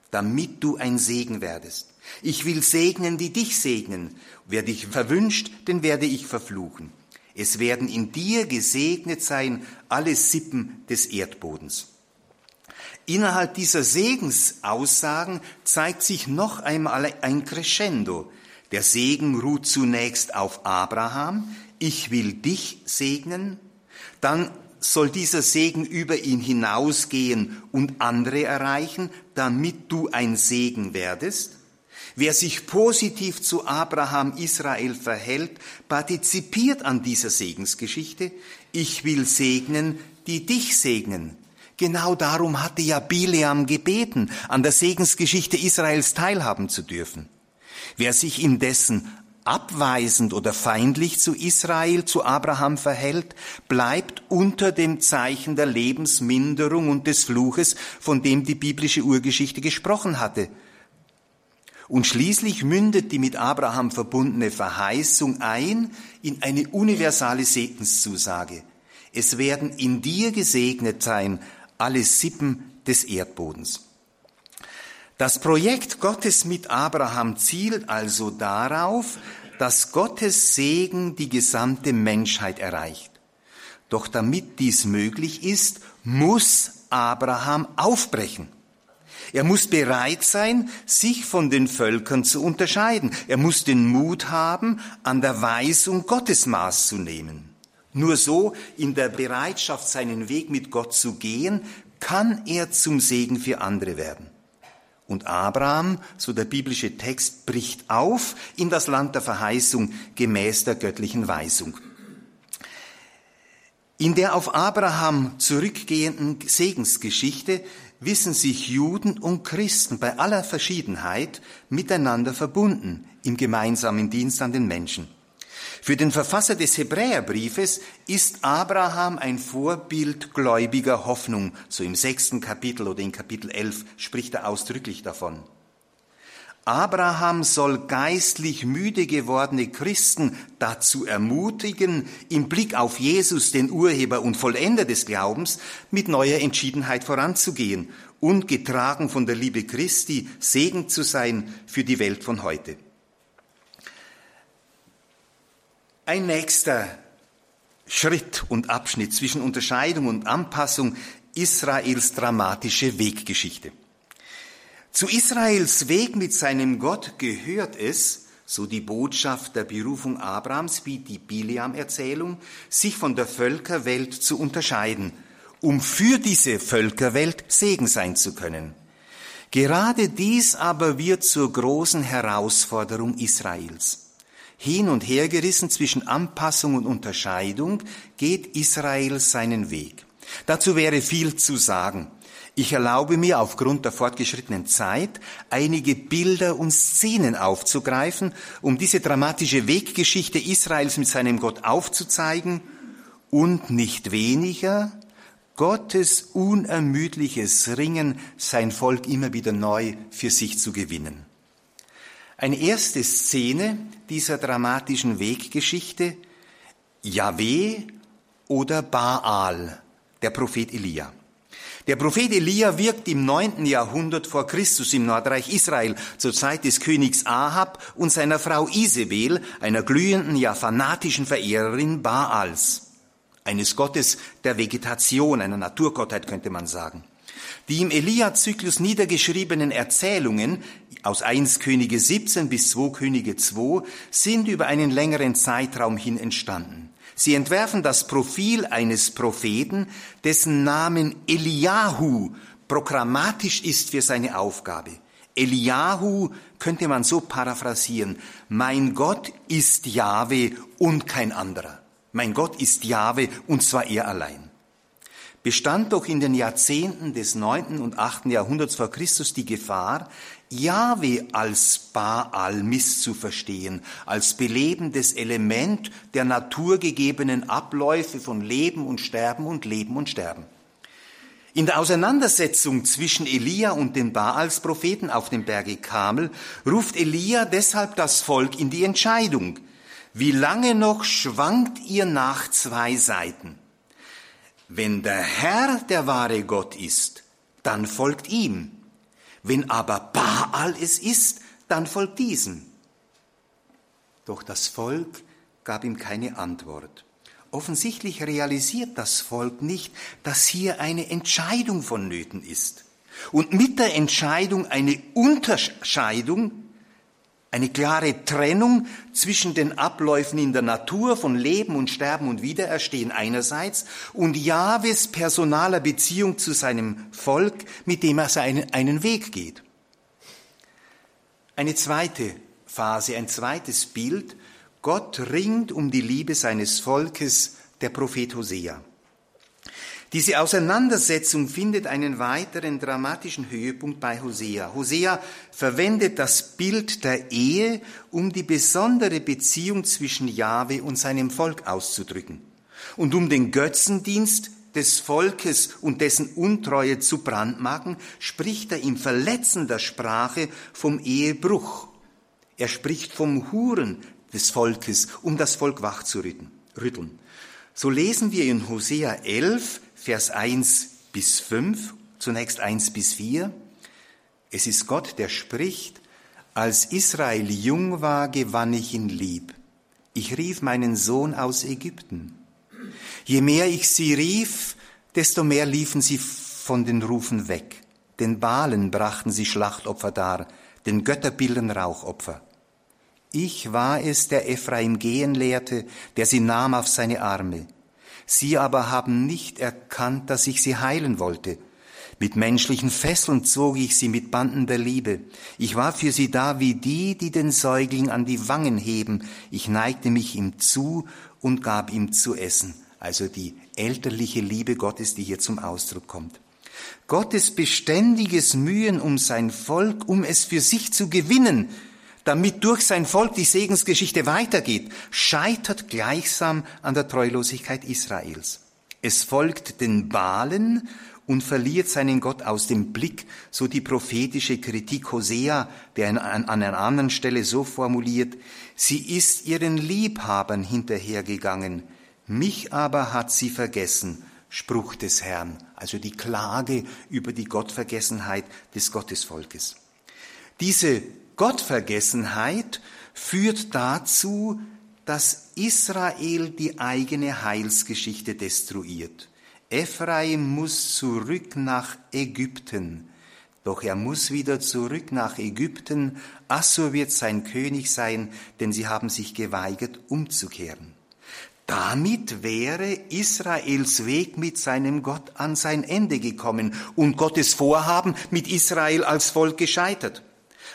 damit du ein Segen werdest. Ich will segnen, die dich segnen. Wer dich verwünscht, den werde ich verfluchen. Es werden in dir gesegnet sein alle Sippen des Erdbodens. Innerhalb dieser Segensaussagen zeigt sich noch einmal ein Crescendo. Der Segen ruht zunächst auf Abraham. Ich will dich segnen. Dann soll dieser Segen über ihn hinausgehen und andere erreichen, damit du ein Segen werdest. Wer sich positiv zu Abraham Israel verhält, partizipiert an dieser Segensgeschichte. Ich will segnen, die dich segnen. Genau darum hatte ja Bileam gebeten, an der Segensgeschichte Israels teilhaben zu dürfen. Wer sich indessen abweisend oder feindlich zu Israel, zu Abraham verhält, bleibt unter dem Zeichen der Lebensminderung und des Fluches, von dem die biblische Urgeschichte gesprochen hatte. Und schließlich mündet die mit Abraham verbundene Verheißung ein in eine universale Segenszusage. Es werden in dir gesegnet sein alle Sippen des Erdbodens. Das Projekt Gottes mit Abraham zielt also darauf, dass Gottes Segen die gesamte Menschheit erreicht. Doch damit dies möglich ist, muss Abraham aufbrechen. Er muss bereit sein, sich von den Völkern zu unterscheiden. Er muss den Mut haben, an der Weisung Gottes Maß zu nehmen. Nur so in der Bereitschaft, seinen Weg mit Gott zu gehen, kann er zum Segen für andere werden. Und Abraham, so der biblische Text, bricht auf in das Land der Verheißung gemäß der göttlichen Weisung. In der auf Abraham zurückgehenden Segensgeschichte wissen sich Juden und Christen bei aller Verschiedenheit miteinander verbunden im gemeinsamen Dienst an den Menschen. Für den Verfasser des Hebräerbriefes ist Abraham ein Vorbild gläubiger Hoffnung. So im sechsten Kapitel oder in Kapitel 11 spricht er ausdrücklich davon. Abraham soll geistlich müde gewordene Christen dazu ermutigen, im Blick auf Jesus, den Urheber und Vollender des Glaubens, mit neuer Entschiedenheit voranzugehen und getragen von der Liebe Christi Segen zu sein für die Welt von heute. Ein nächster Schritt und Abschnitt zwischen Unterscheidung und Anpassung Israels dramatische Weggeschichte. Zu Israels Weg mit seinem Gott gehört es, so die Botschaft der Berufung Abrahams wie die Bileam-Erzählung, sich von der Völkerwelt zu unterscheiden, um für diese Völkerwelt Segen sein zu können. Gerade dies aber wird zur großen Herausforderung Israels. Hin und her gerissen zwischen Anpassung und Unterscheidung geht Israel seinen Weg. Dazu wäre viel zu sagen. Ich erlaube mir aufgrund der fortgeschrittenen Zeit einige Bilder und Szenen aufzugreifen, um diese dramatische Weggeschichte Israels mit seinem Gott aufzuzeigen und nicht weniger Gottes unermüdliches Ringen, sein Volk immer wieder neu für sich zu gewinnen. Eine erste Szene dieser dramatischen Weggeschichte, Yahweh oder Baal, der Prophet Elia. Der Prophet Elia wirkt im neunten Jahrhundert vor Christus im Nordreich Israel zur Zeit des Königs Ahab und seiner Frau Isabel, einer glühenden, ja fanatischen Verehrerin Baals, eines Gottes der Vegetation, einer Naturgottheit könnte man sagen. Die im Elia-Zyklus niedergeschriebenen Erzählungen aus 1 Könige 17 bis 2 Könige 2 sind über einen längeren Zeitraum hin entstanden. Sie entwerfen das Profil eines Propheten, dessen Namen Eliahu programmatisch ist für seine Aufgabe. Eliahu könnte man so paraphrasieren. Mein Gott ist Jahwe und kein anderer. Mein Gott ist Jahwe und zwar er allein bestand doch in den Jahrzehnten des neunten und achten Jahrhunderts vor Christus die Gefahr, Jahwe als Baal misszuverstehen, als belebendes Element der naturgegebenen Abläufe von Leben und Sterben und Leben und Sterben. In der Auseinandersetzung zwischen Elia und den Baalspropheten auf dem Berge Kamel ruft Elia deshalb das Volk in die Entscheidung. Wie lange noch schwankt ihr nach zwei Seiten? Wenn der Herr der wahre Gott ist, dann folgt ihm. Wenn aber Baal es ist, dann folgt diesem. Doch das Volk gab ihm keine Antwort. Offensichtlich realisiert das Volk nicht, dass hier eine Entscheidung vonnöten ist. Und mit der Entscheidung eine Unterscheidung, eine klare Trennung zwischen den Abläufen in der Natur von Leben und Sterben und Wiedererstehen einerseits und Jahwes personaler Beziehung zu seinem Volk, mit dem er seinen, einen Weg geht. Eine zweite Phase, ein zweites Bild. Gott ringt um die Liebe seines Volkes, der Prophet Hosea. Diese Auseinandersetzung findet einen weiteren dramatischen Höhepunkt bei Hosea. Hosea verwendet das Bild der Ehe, um die besondere Beziehung zwischen Jahwe und seinem Volk auszudrücken und um den Götzendienst des Volkes und dessen Untreue zu brandmarken, spricht er in verletzender Sprache vom Ehebruch. Er spricht vom Huren des Volkes, um das Volk wachzurütteln. So lesen wir in Hosea 11, Vers 1 bis 5, zunächst 1 bis 4. Es ist Gott, der spricht, als Israel jung war, gewann ich ihn lieb. Ich rief meinen Sohn aus Ägypten. Je mehr ich sie rief, desto mehr liefen sie von den Rufen weg. Den Balen brachten sie Schlachtopfer dar, den Götterbildern Rauchopfer. Ich war es, der Ephraim gehen lehrte, der sie nahm auf seine Arme. Sie aber haben nicht erkannt, dass ich sie heilen wollte. Mit menschlichen Fesseln zog ich sie mit Banden der Liebe. Ich war für sie da wie die, die den Säugling an die Wangen heben. Ich neigte mich ihm zu und gab ihm zu essen. Also die elterliche Liebe Gottes, die hier zum Ausdruck kommt. Gottes beständiges Mühen um sein Volk, um es für sich zu gewinnen, damit durch sein Volk die Segensgeschichte weitergeht, scheitert gleichsam an der Treulosigkeit Israels. Es folgt den Balen und verliert seinen Gott aus dem Blick, so die prophetische Kritik Hosea, der an, einer anderen Stelle so formuliert, sie ist ihren Liebhabern hinterhergegangen, mich aber hat sie vergessen, Spruch des Herrn, also die Klage über die Gottvergessenheit des Gottesvolkes. Diese Gottvergessenheit führt dazu, dass Israel die eigene Heilsgeschichte destruiert. Ephraim muss zurück nach Ägypten. Doch er muss wieder zurück nach Ägypten. Assur wird sein König sein, denn sie haben sich geweigert, umzukehren. Damit wäre Israels Weg mit seinem Gott an sein Ende gekommen und Gottes Vorhaben mit Israel als Volk gescheitert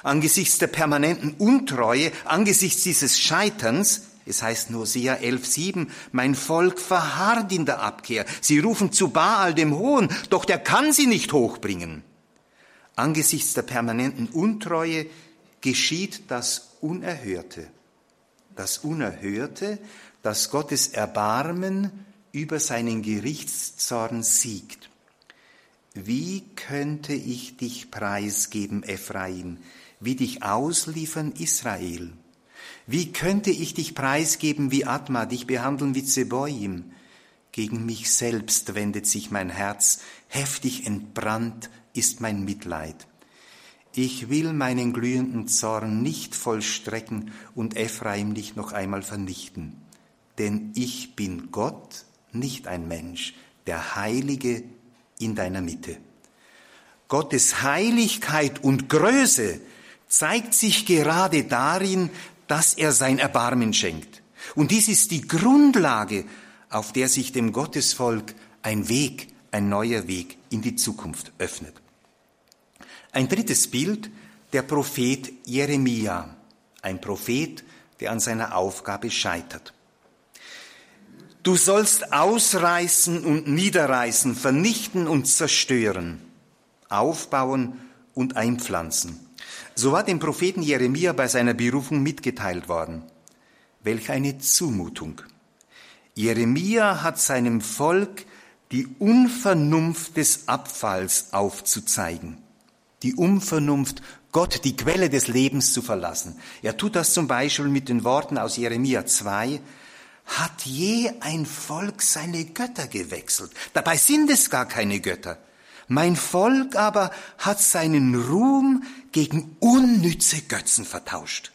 angesichts der permanenten Untreue, angesichts dieses Scheiterns, es heißt Hosea 11,7, mein Volk verharrt in der Abkehr. Sie rufen zu Baal, dem Hohen, doch der kann sie nicht hochbringen. Angesichts der permanenten Untreue geschieht das Unerhörte. Das Unerhörte, dass Gottes Erbarmen über seinen Gerichtszorn siegt. Wie könnte ich dich preisgeben, Ephraim? Wie dich ausliefern Israel? Wie könnte ich dich preisgeben wie Atma, dich behandeln wie Zeboim? Gegen mich selbst wendet sich mein Herz, heftig entbrannt ist mein Mitleid. Ich will meinen glühenden Zorn nicht vollstrecken und Ephraim nicht noch einmal vernichten. Denn ich bin Gott, nicht ein Mensch, der Heilige in deiner Mitte. Gottes Heiligkeit und Größe zeigt sich gerade darin, dass er sein Erbarmen schenkt. Und dies ist die Grundlage, auf der sich dem Gottesvolk ein Weg, ein neuer Weg in die Zukunft öffnet. Ein drittes Bild, der Prophet Jeremia, ein Prophet, der an seiner Aufgabe scheitert. Du sollst ausreißen und niederreißen, vernichten und zerstören, aufbauen und einpflanzen. So war dem Propheten Jeremia bei seiner Berufung mitgeteilt worden. Welch eine Zumutung. Jeremia hat seinem Volk die Unvernunft des Abfalls aufzuzeigen. Die Unvernunft, Gott, die Quelle des Lebens zu verlassen. Er tut das zum Beispiel mit den Worten aus Jeremia 2, hat je ein Volk seine Götter gewechselt? Dabei sind es gar keine Götter. Mein Volk aber hat seinen Ruhm gegen unnütze Götzen vertauscht.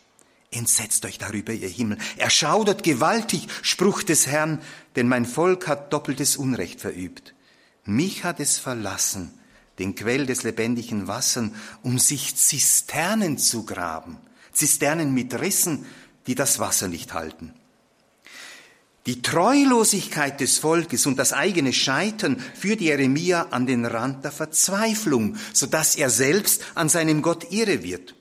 Entsetzt euch darüber, ihr Himmel. Erschaudert gewaltig, Spruch des Herrn, denn mein Volk hat doppeltes Unrecht verübt. Mich hat es verlassen, den Quell des lebendigen Wassers, um sich Zisternen zu graben. Zisternen mit Rissen, die das Wasser nicht halten. Die Treulosigkeit des Volkes und das eigene Scheitern führt Jeremia an den Rand der Verzweiflung, sodass er selbst an seinem Gott irre wird.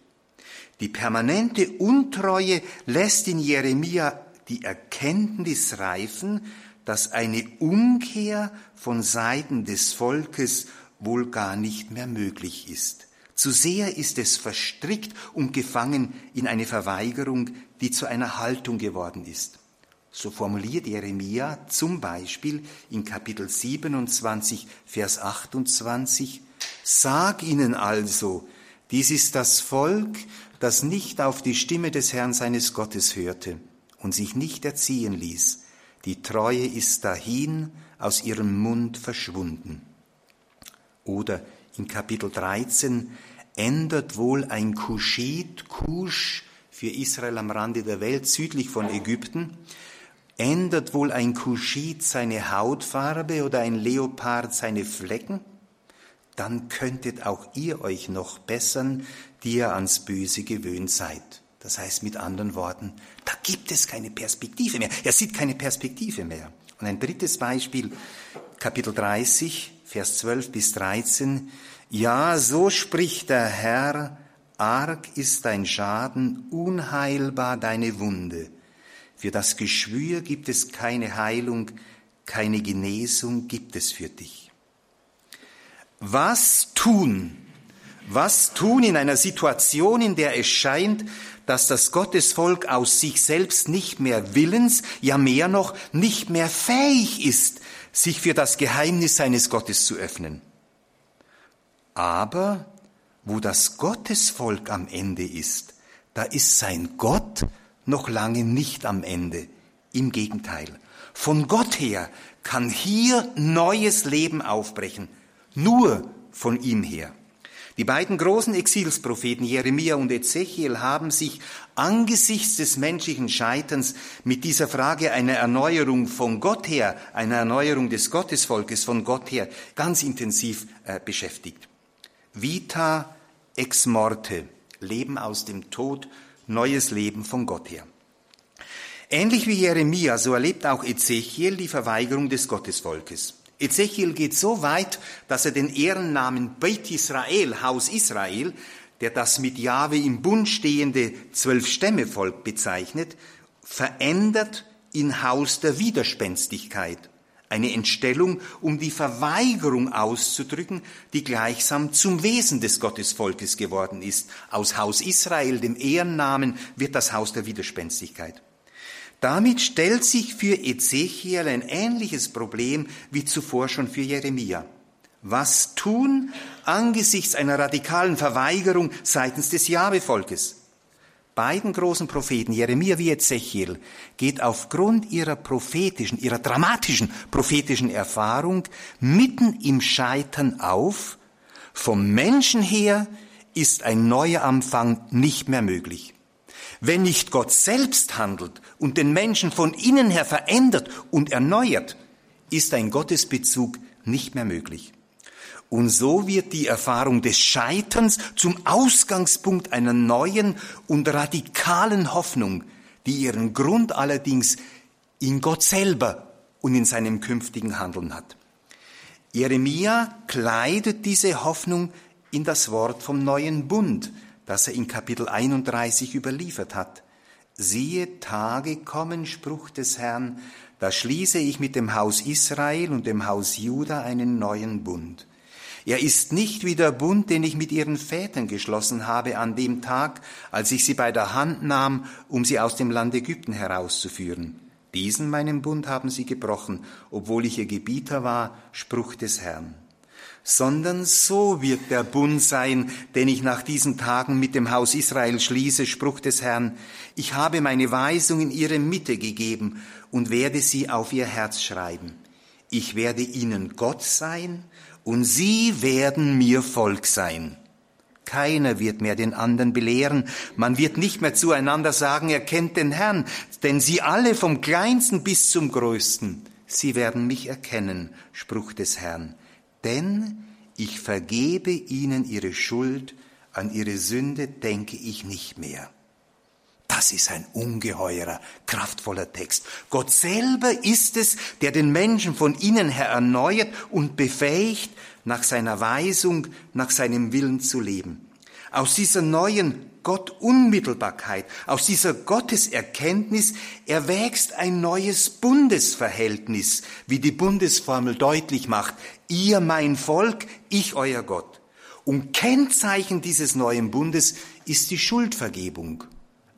Die permanente Untreue lässt in Jeremia die Erkenntnis reifen, dass eine Umkehr von Seiten des Volkes wohl gar nicht mehr möglich ist. Zu sehr ist es verstrickt und gefangen in eine Verweigerung, die zu einer Haltung geworden ist. So formuliert Jeremia zum Beispiel in Kapitel 27, Vers 28, Sag ihnen also, dies ist das Volk, das nicht auf die Stimme des Herrn seines Gottes hörte und sich nicht erziehen ließ. Die Treue ist dahin aus ihrem Mund verschwunden. Oder in Kapitel 13 ändert wohl ein Kuschit, Kusch für Israel am Rande der Welt südlich von Ägypten, Ändert wohl ein Kuschit seine Hautfarbe oder ein Leopard seine Flecken? Dann könntet auch ihr euch noch bessern, die ihr ans Böse gewöhnt seid. Das heißt mit anderen Worten, da gibt es keine Perspektive mehr. Er sieht keine Perspektive mehr. Und ein drittes Beispiel, Kapitel 30, Vers 12 bis 13. Ja, so spricht der Herr, arg ist dein Schaden, unheilbar deine Wunde. Für das Geschwür gibt es keine Heilung, keine Genesung gibt es für dich. Was tun? Was tun in einer Situation, in der es scheint, dass das Gottesvolk aus sich selbst nicht mehr willens, ja mehr noch nicht mehr fähig ist, sich für das Geheimnis seines Gottes zu öffnen. Aber wo das Gottesvolk am Ende ist, da ist sein Gott noch lange nicht am Ende. Im Gegenteil. Von Gott her kann hier neues Leben aufbrechen. Nur von ihm her. Die beiden großen Exilspropheten Jeremia und Ezechiel haben sich angesichts des menschlichen Scheiterns mit dieser Frage einer Erneuerung von Gott her, einer Erneuerung des Gottesvolkes von Gott her ganz intensiv äh, beschäftigt. Vita ex morte, Leben aus dem Tod neues Leben von Gott her. Ähnlich wie Jeremia, so erlebt auch Ezechiel die Verweigerung des Gottesvolkes. Ezechiel geht so weit, dass er den Ehrennamen Beit Israel, Haus Israel, der das mit Jahwe im Bund stehende Zwölf-Stämme-Volk bezeichnet, verändert in Haus der Widerspenstigkeit eine Entstellung, um die Verweigerung auszudrücken, die gleichsam zum Wesen des Gottesvolkes geworden ist. Aus Haus Israel, dem Ehrennamen, wird das Haus der Widerspenstigkeit. Damit stellt sich für Ezechiel ein ähnliches Problem wie zuvor schon für Jeremia. Was tun angesichts einer radikalen Verweigerung seitens des Jahwe-Volkes? Beiden großen Propheten, Jeremia wie Ezechiel, geht aufgrund ihrer prophetischen, ihrer dramatischen prophetischen Erfahrung mitten im Scheitern auf. Vom Menschen her ist ein neuer Anfang nicht mehr möglich. Wenn nicht Gott selbst handelt und den Menschen von innen her verändert und erneuert, ist ein Gottesbezug nicht mehr möglich. Und so wird die Erfahrung des Scheiterns zum Ausgangspunkt einer neuen und radikalen Hoffnung, die ihren Grund allerdings in Gott selber und in seinem künftigen Handeln hat. Jeremia kleidet diese Hoffnung in das Wort vom neuen Bund, das er in Kapitel 31 überliefert hat. Siehe, Tage kommen, Spruch des Herrn, da schließe ich mit dem Haus Israel und dem Haus Juda einen neuen Bund. Er ist nicht wie der Bund, den ich mit ihren Vätern geschlossen habe an dem Tag, als ich sie bei der Hand nahm, um sie aus dem Land Ägypten herauszuführen. Diesen meinen Bund haben sie gebrochen, obwohl ich ihr Gebieter war, Spruch des Herrn. Sondern so wird der Bund sein, den ich nach diesen Tagen mit dem Haus Israel schließe, Spruch des Herrn. Ich habe meine Weisung in ihre Mitte gegeben und werde sie auf ihr Herz schreiben. Ich werde ihnen Gott sein und sie werden mir Volk sein. Keiner wird mehr den anderen belehren. Man wird nicht mehr zueinander sagen, er kennt den Herrn, denn sie alle vom kleinsten bis zum größten, sie werden mich erkennen, Spruch des Herrn. Denn ich vergebe ihnen ihre Schuld, an ihre Sünde denke ich nicht mehr. Das ist ein ungeheurer, kraftvoller Text. Gott selber ist es, der den Menschen von innen her erneuert und befähigt, nach seiner Weisung, nach seinem Willen zu leben. Aus dieser neuen Gott-Unmittelbarkeit, aus dieser Gotteserkenntnis erwächst ein neues Bundesverhältnis, wie die Bundesformel deutlich macht. Ihr mein Volk, ich euer Gott. Und Kennzeichen dieses neuen Bundes ist die Schuldvergebung.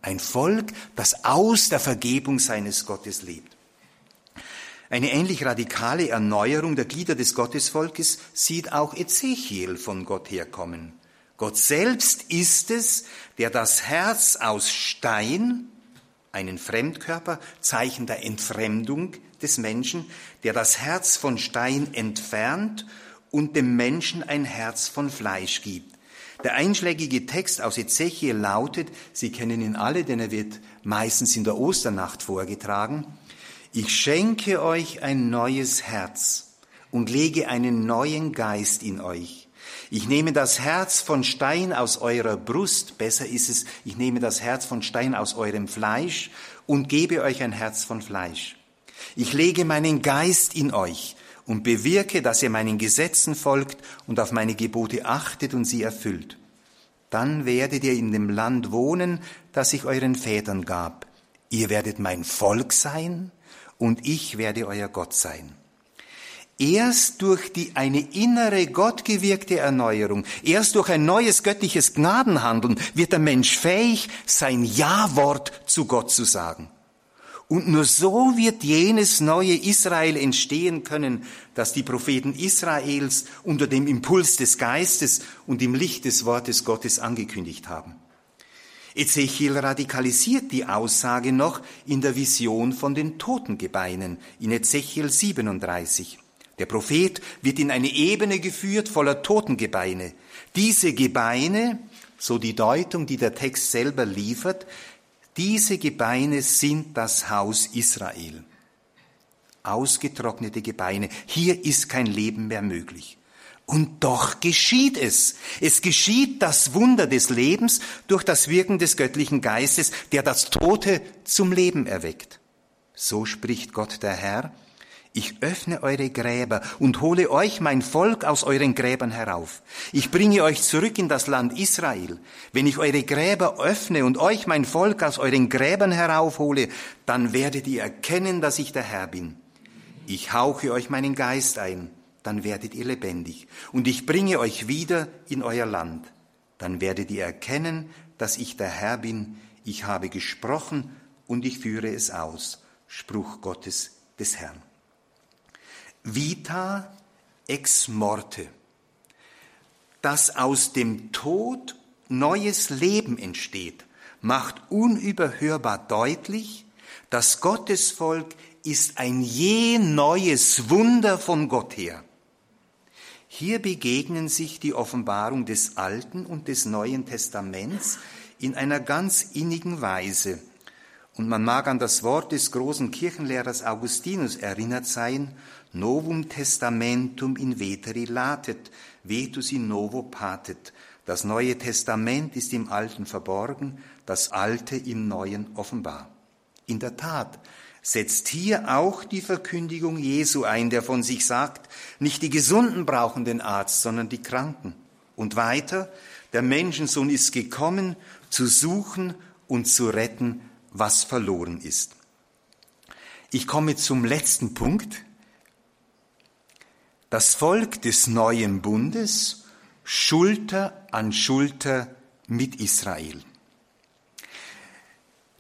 Ein Volk, das aus der Vergebung seines Gottes lebt. Eine ähnlich radikale Erneuerung der Glieder des Gottesvolkes sieht auch Ezechiel von Gott herkommen. Gott selbst ist es, der das Herz aus Stein, einen Fremdkörper, Zeichen der Entfremdung des Menschen, der das Herz von Stein entfernt und dem Menschen ein Herz von Fleisch gibt. Der einschlägige Text aus Ezechiel lautet, Sie kennen ihn alle, denn er wird meistens in der Osternacht vorgetragen, ich schenke euch ein neues Herz und lege einen neuen Geist in euch. Ich nehme das Herz von Stein aus eurer Brust, besser ist es, ich nehme das Herz von Stein aus eurem Fleisch und gebe euch ein Herz von Fleisch. Ich lege meinen Geist in euch und bewirke, dass ihr meinen Gesetzen folgt und auf meine Gebote achtet und sie erfüllt. Dann werdet ihr in dem Land wohnen, das ich euren Vätern gab. Ihr werdet mein Volk sein und ich werde euer Gott sein. Erst durch die eine innere gottgewirkte Erneuerung, erst durch ein neues göttliches Gnadenhandeln wird der Mensch fähig, sein Ja-Wort zu Gott zu sagen. Und nur so wird jenes neue Israel entstehen können, das die Propheten Israels unter dem Impuls des Geistes und im Licht des Wortes Gottes angekündigt haben. Ezechiel radikalisiert die Aussage noch in der Vision von den Totengebeinen in Ezechiel 37. Der Prophet wird in eine Ebene geführt voller Totengebeine. Diese Gebeine, so die Deutung, die der Text selber liefert, diese Gebeine sind das Haus Israel. Ausgetrocknete Gebeine. Hier ist kein Leben mehr möglich. Und doch geschieht es. Es geschieht das Wunder des Lebens durch das Wirken des göttlichen Geistes, der das Tote zum Leben erweckt. So spricht Gott der Herr, ich öffne eure Gräber und hole euch mein Volk aus euren Gräbern herauf. Ich bringe euch zurück in das Land Israel. Wenn ich eure Gräber öffne und euch mein Volk aus euren Gräbern heraufhole, dann werdet ihr erkennen, dass ich der Herr bin. Ich hauche euch meinen Geist ein, dann werdet ihr lebendig. Und ich bringe euch wieder in euer Land. Dann werdet ihr erkennen, dass ich der Herr bin. Ich habe gesprochen und ich führe es aus. Spruch Gottes des Herrn. Vita ex morte, dass aus dem Tod neues Leben entsteht, macht unüberhörbar deutlich, das Gottesvolk ist ein je neues Wunder von Gott her. Hier begegnen sich die Offenbarung des Alten und des Neuen Testaments in einer ganz innigen Weise. Und man mag an das Wort des großen Kirchenlehrers Augustinus erinnert sein, Novum Testamentum in veteri latet, vetus in novo patet. Das Neue Testament ist im Alten verborgen, das Alte im Neuen offenbar. In der Tat setzt hier auch die Verkündigung Jesu ein, der von sich sagt, nicht die Gesunden brauchen den Arzt, sondern die Kranken. Und weiter, der Menschensohn ist gekommen, zu suchen und zu retten, was verloren ist. Ich komme zum letzten Punkt, das Volk des neuen Bundes Schulter an Schulter mit Israel.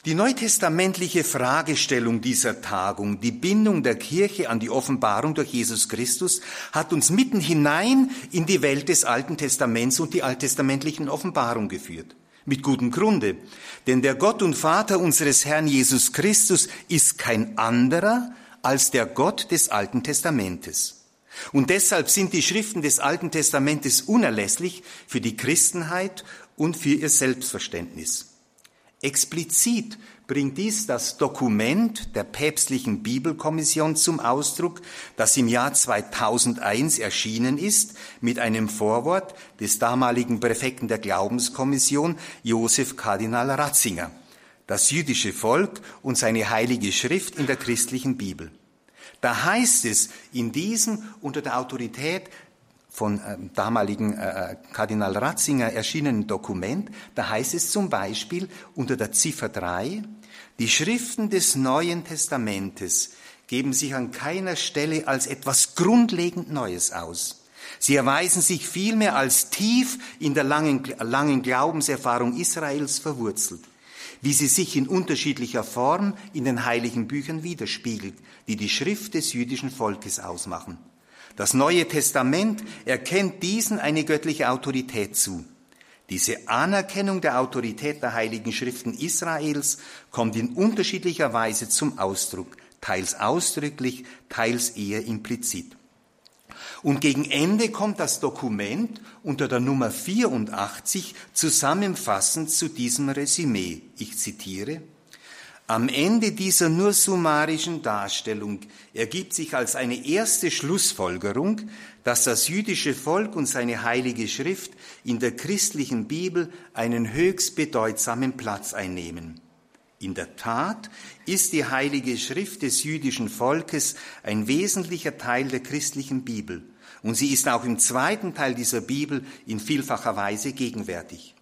Die neutestamentliche Fragestellung dieser Tagung, die Bindung der Kirche an die Offenbarung durch Jesus Christus, hat uns mitten hinein in die Welt des Alten Testaments und die alttestamentlichen Offenbarung geführt. Mit gutem Grunde. Denn der Gott und Vater unseres Herrn Jesus Christus ist kein anderer als der Gott des Alten Testamentes. Und deshalb sind die Schriften des Alten Testamentes unerlässlich für die Christenheit und für ihr Selbstverständnis. Explizit bringt dies das Dokument der päpstlichen Bibelkommission zum Ausdruck, das im Jahr 2001 erschienen ist, mit einem Vorwort des damaligen Präfekten der Glaubenskommission, Josef Kardinal Ratzinger. Das jüdische Volk und seine heilige Schrift in der christlichen Bibel. Da heißt es in diesem unter der Autorität von äh, damaligen äh, äh, Kardinal Ratzinger erschienenen Dokument, da heißt es zum Beispiel unter der Ziffer 3, die Schriften des Neuen Testamentes geben sich an keiner Stelle als etwas grundlegend Neues aus. Sie erweisen sich vielmehr als tief in der langen, langen Glaubenserfahrung Israels verwurzelt, wie sie sich in unterschiedlicher Form in den heiligen Büchern widerspiegelt, die die Schrift des jüdischen Volkes ausmachen. Das Neue Testament erkennt diesen eine göttliche Autorität zu. Diese Anerkennung der Autorität der heiligen Schriften Israels kommt in unterschiedlicher Weise zum Ausdruck, teils ausdrücklich, teils eher implizit. Und gegen Ende kommt das Dokument unter der Nummer 84 zusammenfassend zu diesem Resümee. Ich zitiere, am Ende dieser nur summarischen Darstellung ergibt sich als eine erste Schlussfolgerung, dass das jüdische Volk und seine heilige Schrift in der christlichen Bibel einen höchst bedeutsamen Platz einnehmen. In der Tat ist die heilige Schrift des jüdischen Volkes ein wesentlicher Teil der christlichen Bibel und sie ist auch im zweiten Teil dieser Bibel in vielfacher Weise gegenwärtig.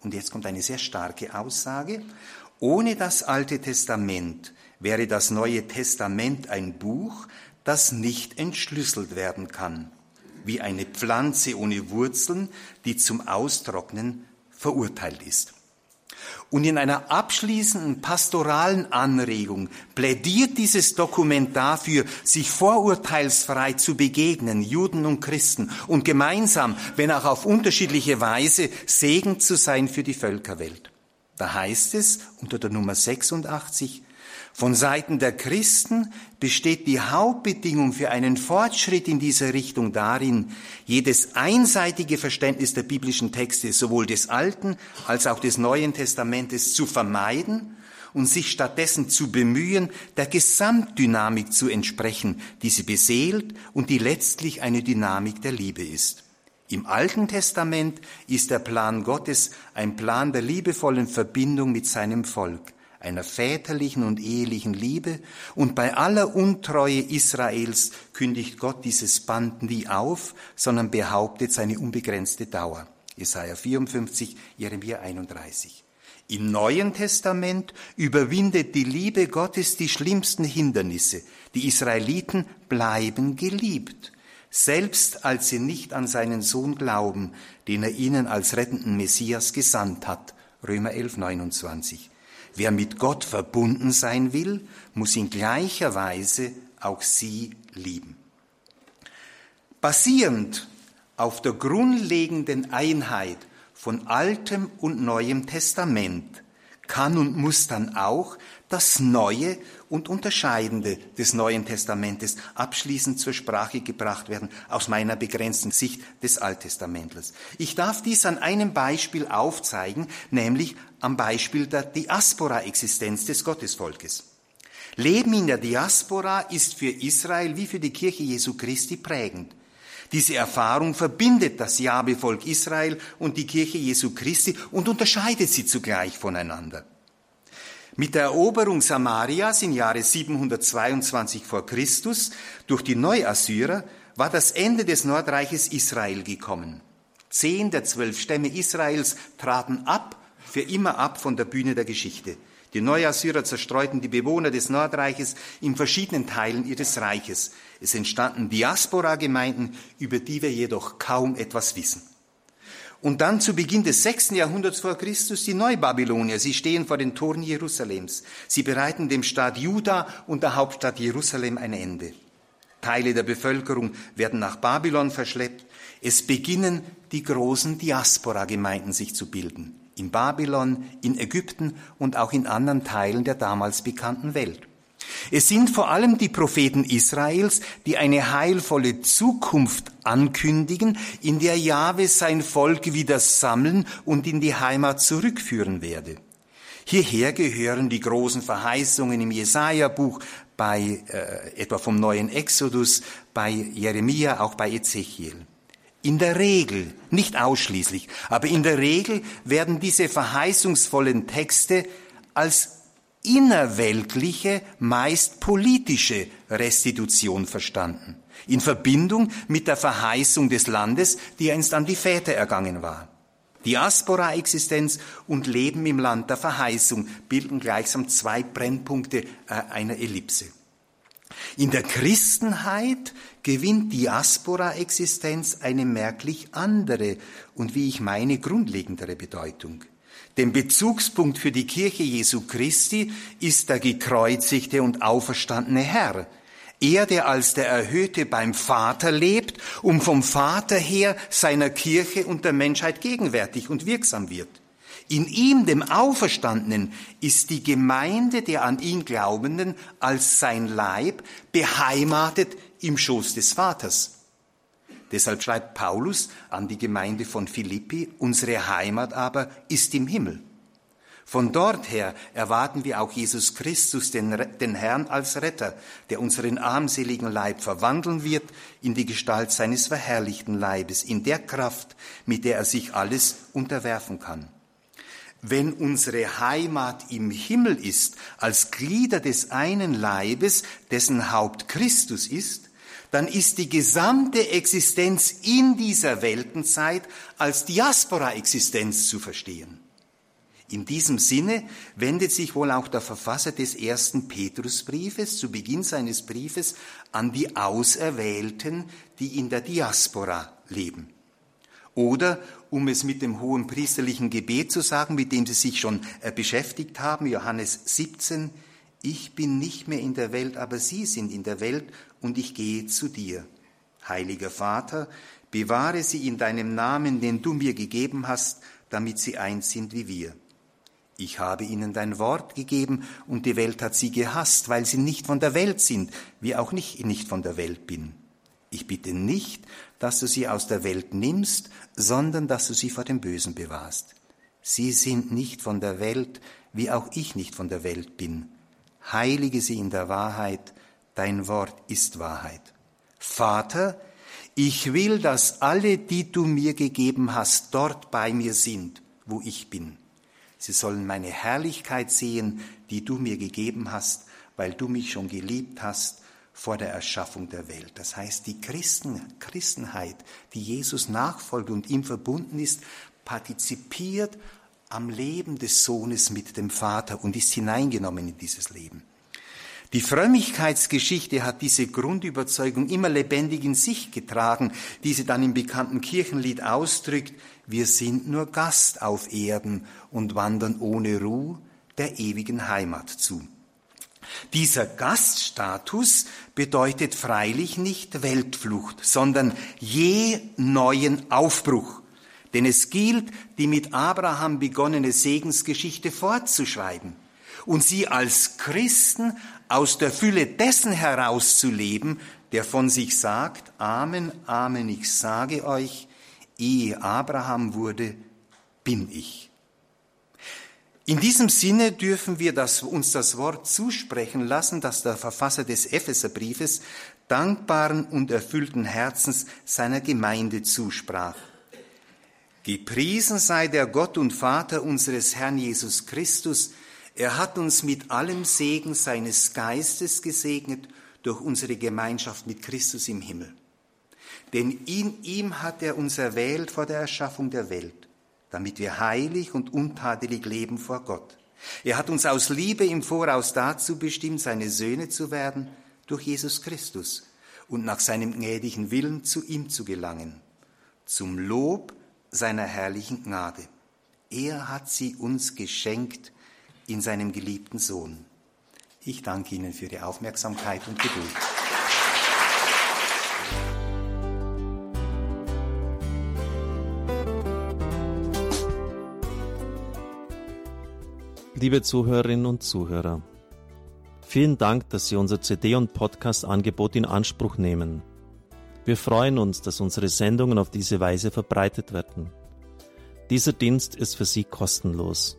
Und jetzt kommt eine sehr starke Aussage ohne das Alte Testament wäre das Neue Testament ein Buch, das nicht entschlüsselt werden kann, wie eine Pflanze ohne Wurzeln, die zum Austrocknen verurteilt ist. Und in einer abschließenden pastoralen Anregung plädiert dieses Dokument dafür, sich vorurteilsfrei zu begegnen, Juden und Christen, und gemeinsam, wenn auch auf unterschiedliche Weise, Segen zu sein für die Völkerwelt. Da heißt es unter der Nummer 86, von Seiten der Christen besteht die Hauptbedingung für einen Fortschritt in dieser Richtung darin, jedes einseitige Verständnis der biblischen Texte, sowohl des Alten als auch des Neuen Testamentes, zu vermeiden und sich stattdessen zu bemühen, der Gesamtdynamik zu entsprechen, die sie beseelt und die letztlich eine Dynamik der Liebe ist. Im Alten Testament ist der Plan Gottes ein Plan der liebevollen Verbindung mit seinem Volk, einer väterlichen und ehelichen Liebe, und bei aller Untreue Israels kündigt Gott dieses Band nie auf, sondern behauptet seine unbegrenzte Dauer. Jesaja 54, Jeremia 31. Im Neuen Testament überwindet die Liebe Gottes die schlimmsten Hindernisse. Die Israeliten bleiben geliebt selbst als sie nicht an seinen Sohn glauben, den er ihnen als rettenden Messias gesandt hat. Römer 11, 29. Wer mit Gott verbunden sein will, muss in gleicher Weise auch sie lieben. Basierend auf der grundlegenden Einheit von Altem und Neuem Testament kann und muss dann auch das Neue und Unterscheidende des Neuen Testamentes abschließend zur Sprache gebracht werden, aus meiner begrenzten Sicht des Alttestamentlers. Ich darf dies an einem Beispiel aufzeigen, nämlich am Beispiel der Diaspora-Existenz des Gottesvolkes. Leben in der Diaspora ist für Israel wie für die Kirche Jesu Christi prägend. Diese Erfahrung verbindet das Jabevolk Israel und die Kirche Jesu Christi und unterscheidet sie zugleich voneinander. Mit der Eroberung Samarias im Jahre 722 vor Christus durch die Neuassyrer war das Ende des Nordreiches Israel gekommen. Zehn der zwölf Stämme Israels traten ab, für immer ab von der Bühne der Geschichte. Die Neuassyrer zerstreuten die Bewohner des Nordreiches in verschiedenen Teilen ihres Reiches. Es entstanden Diaspora-Gemeinden, über die wir jedoch kaum etwas wissen. Und dann zu Beginn des sechsten Jahrhunderts vor Christus die Neubabylonier. Sie stehen vor den Toren Jerusalems. Sie bereiten dem Staat Juda und der Hauptstadt Jerusalem ein Ende. Teile der Bevölkerung werden nach Babylon verschleppt. Es beginnen die großen Diaspora-Gemeinden sich zu bilden. In Babylon, in Ägypten und auch in anderen Teilen der damals bekannten Welt. Es sind vor allem die Propheten Israels, die eine heilvolle Zukunft ankündigen, in der Jahwe sein Volk wieder sammeln und in die Heimat zurückführen werde. Hierher gehören die großen Verheißungen im Jesaja-Buch, bei äh, etwa vom neuen Exodus, bei Jeremia, auch bei Ezechiel. In der Regel, nicht ausschließlich, aber in der Regel werden diese verheißungsvollen Texte als innerweltliche, meist politische Restitution verstanden, in Verbindung mit der Verheißung des Landes, die einst an die Väter ergangen war. Diaspora-Existenz und Leben im Land der Verheißung bilden gleichsam zwei Brennpunkte äh, einer Ellipse. In der Christenheit gewinnt Diaspora-Existenz eine merklich andere und wie ich meine grundlegendere Bedeutung. Denn Bezugspunkt für die Kirche Jesu Christi ist der gekreuzigte und auferstandene Herr, er, der als der Erhöhte beim Vater lebt und vom Vater her seiner Kirche und der Menschheit gegenwärtig und wirksam wird. In ihm, dem Auferstandenen, ist die Gemeinde der an ihn Glaubenden als sein Leib beheimatet im Schoß des Vaters. Deshalb schreibt Paulus an die Gemeinde von Philippi, unsere Heimat aber ist im Himmel. Von dort her erwarten wir auch Jesus Christus, den, den, Herrn, als Retter, der unseren armseligen Leib verwandeln wird in die Gestalt seines verherrlichten Leibes, in der Kraft, mit der er sich alles unterwerfen kann. Wenn unsere Heimat im Himmel ist, als Glieder des einen Leibes, dessen Haupt Christus ist, dann ist die gesamte Existenz in dieser Weltenzeit als Diaspora-Existenz zu verstehen. In diesem Sinne wendet sich wohl auch der Verfasser des ersten Petrusbriefes zu Beginn seines Briefes an die Auserwählten, die in der Diaspora leben. Oder, um es mit dem hohen priesterlichen Gebet zu sagen, mit dem Sie sich schon äh, beschäftigt haben, Johannes 17, ich bin nicht mehr in der Welt, aber Sie sind in der Welt und ich gehe zu dir. Heiliger Vater, bewahre sie in deinem Namen, den du mir gegeben hast, damit sie eins sind wie wir. Ich habe ihnen dein Wort gegeben und die Welt hat sie gehasst, weil sie nicht von der Welt sind, wie auch ich nicht von der Welt bin. Ich bitte nicht, dass du sie aus der Welt nimmst, sondern dass du sie vor dem Bösen bewahrst. Sie sind nicht von der Welt, wie auch ich nicht von der Welt bin. Heilige sie in der Wahrheit, dein Wort ist Wahrheit. Vater, ich will, dass alle, die du mir gegeben hast, dort bei mir sind, wo ich bin Sie sollen meine Herrlichkeit sehen, die du mir gegeben hast, weil du mich schon geliebt hast vor der Erschaffung der Welt. Das heißt, die Christen, Christenheit, die Jesus nachfolgt und ihm verbunden ist, partizipiert am Leben des Sohnes mit dem Vater und ist hineingenommen in dieses Leben. Die Frömmigkeitsgeschichte hat diese Grundüberzeugung immer lebendig in sich getragen, die sie dann im bekannten Kirchenlied ausdrückt, wir sind nur Gast auf Erden und wandern ohne Ruhe der ewigen Heimat zu. Dieser Gaststatus bedeutet freilich nicht Weltflucht, sondern je neuen Aufbruch. Denn es gilt, die mit Abraham begonnene Segensgeschichte fortzuschreiben und sie als Christen aus der Fülle dessen herauszuleben, der von sich sagt, Amen, Amen, ich sage euch, ehe Abraham wurde, bin ich. In diesem Sinne dürfen wir das, uns das Wort zusprechen lassen, das der Verfasser des Epheserbriefes dankbaren und erfüllten Herzens seiner Gemeinde zusprach. Gepriesen sei der Gott und Vater unseres Herrn Jesus Christus. Er hat uns mit allem Segen seines Geistes gesegnet durch unsere Gemeinschaft mit Christus im Himmel. Denn in ihm hat er uns erwählt vor der Erschaffung der Welt, damit wir heilig und untadelig leben vor Gott. Er hat uns aus Liebe im Voraus dazu bestimmt, seine Söhne zu werden durch Jesus Christus und nach seinem gnädigen Willen zu ihm zu gelangen, zum Lob seiner herrlichen Gnade. Er hat sie uns geschenkt in seinem geliebten Sohn. Ich danke Ihnen für Ihre Aufmerksamkeit und Geduld. Liebe Zuhörerinnen und Zuhörer, Vielen Dank, dass Sie unser CD- und Podcast-Angebot in Anspruch nehmen. Wir freuen uns, dass unsere Sendungen auf diese Weise verbreitet werden. Dieser Dienst ist für Sie kostenlos.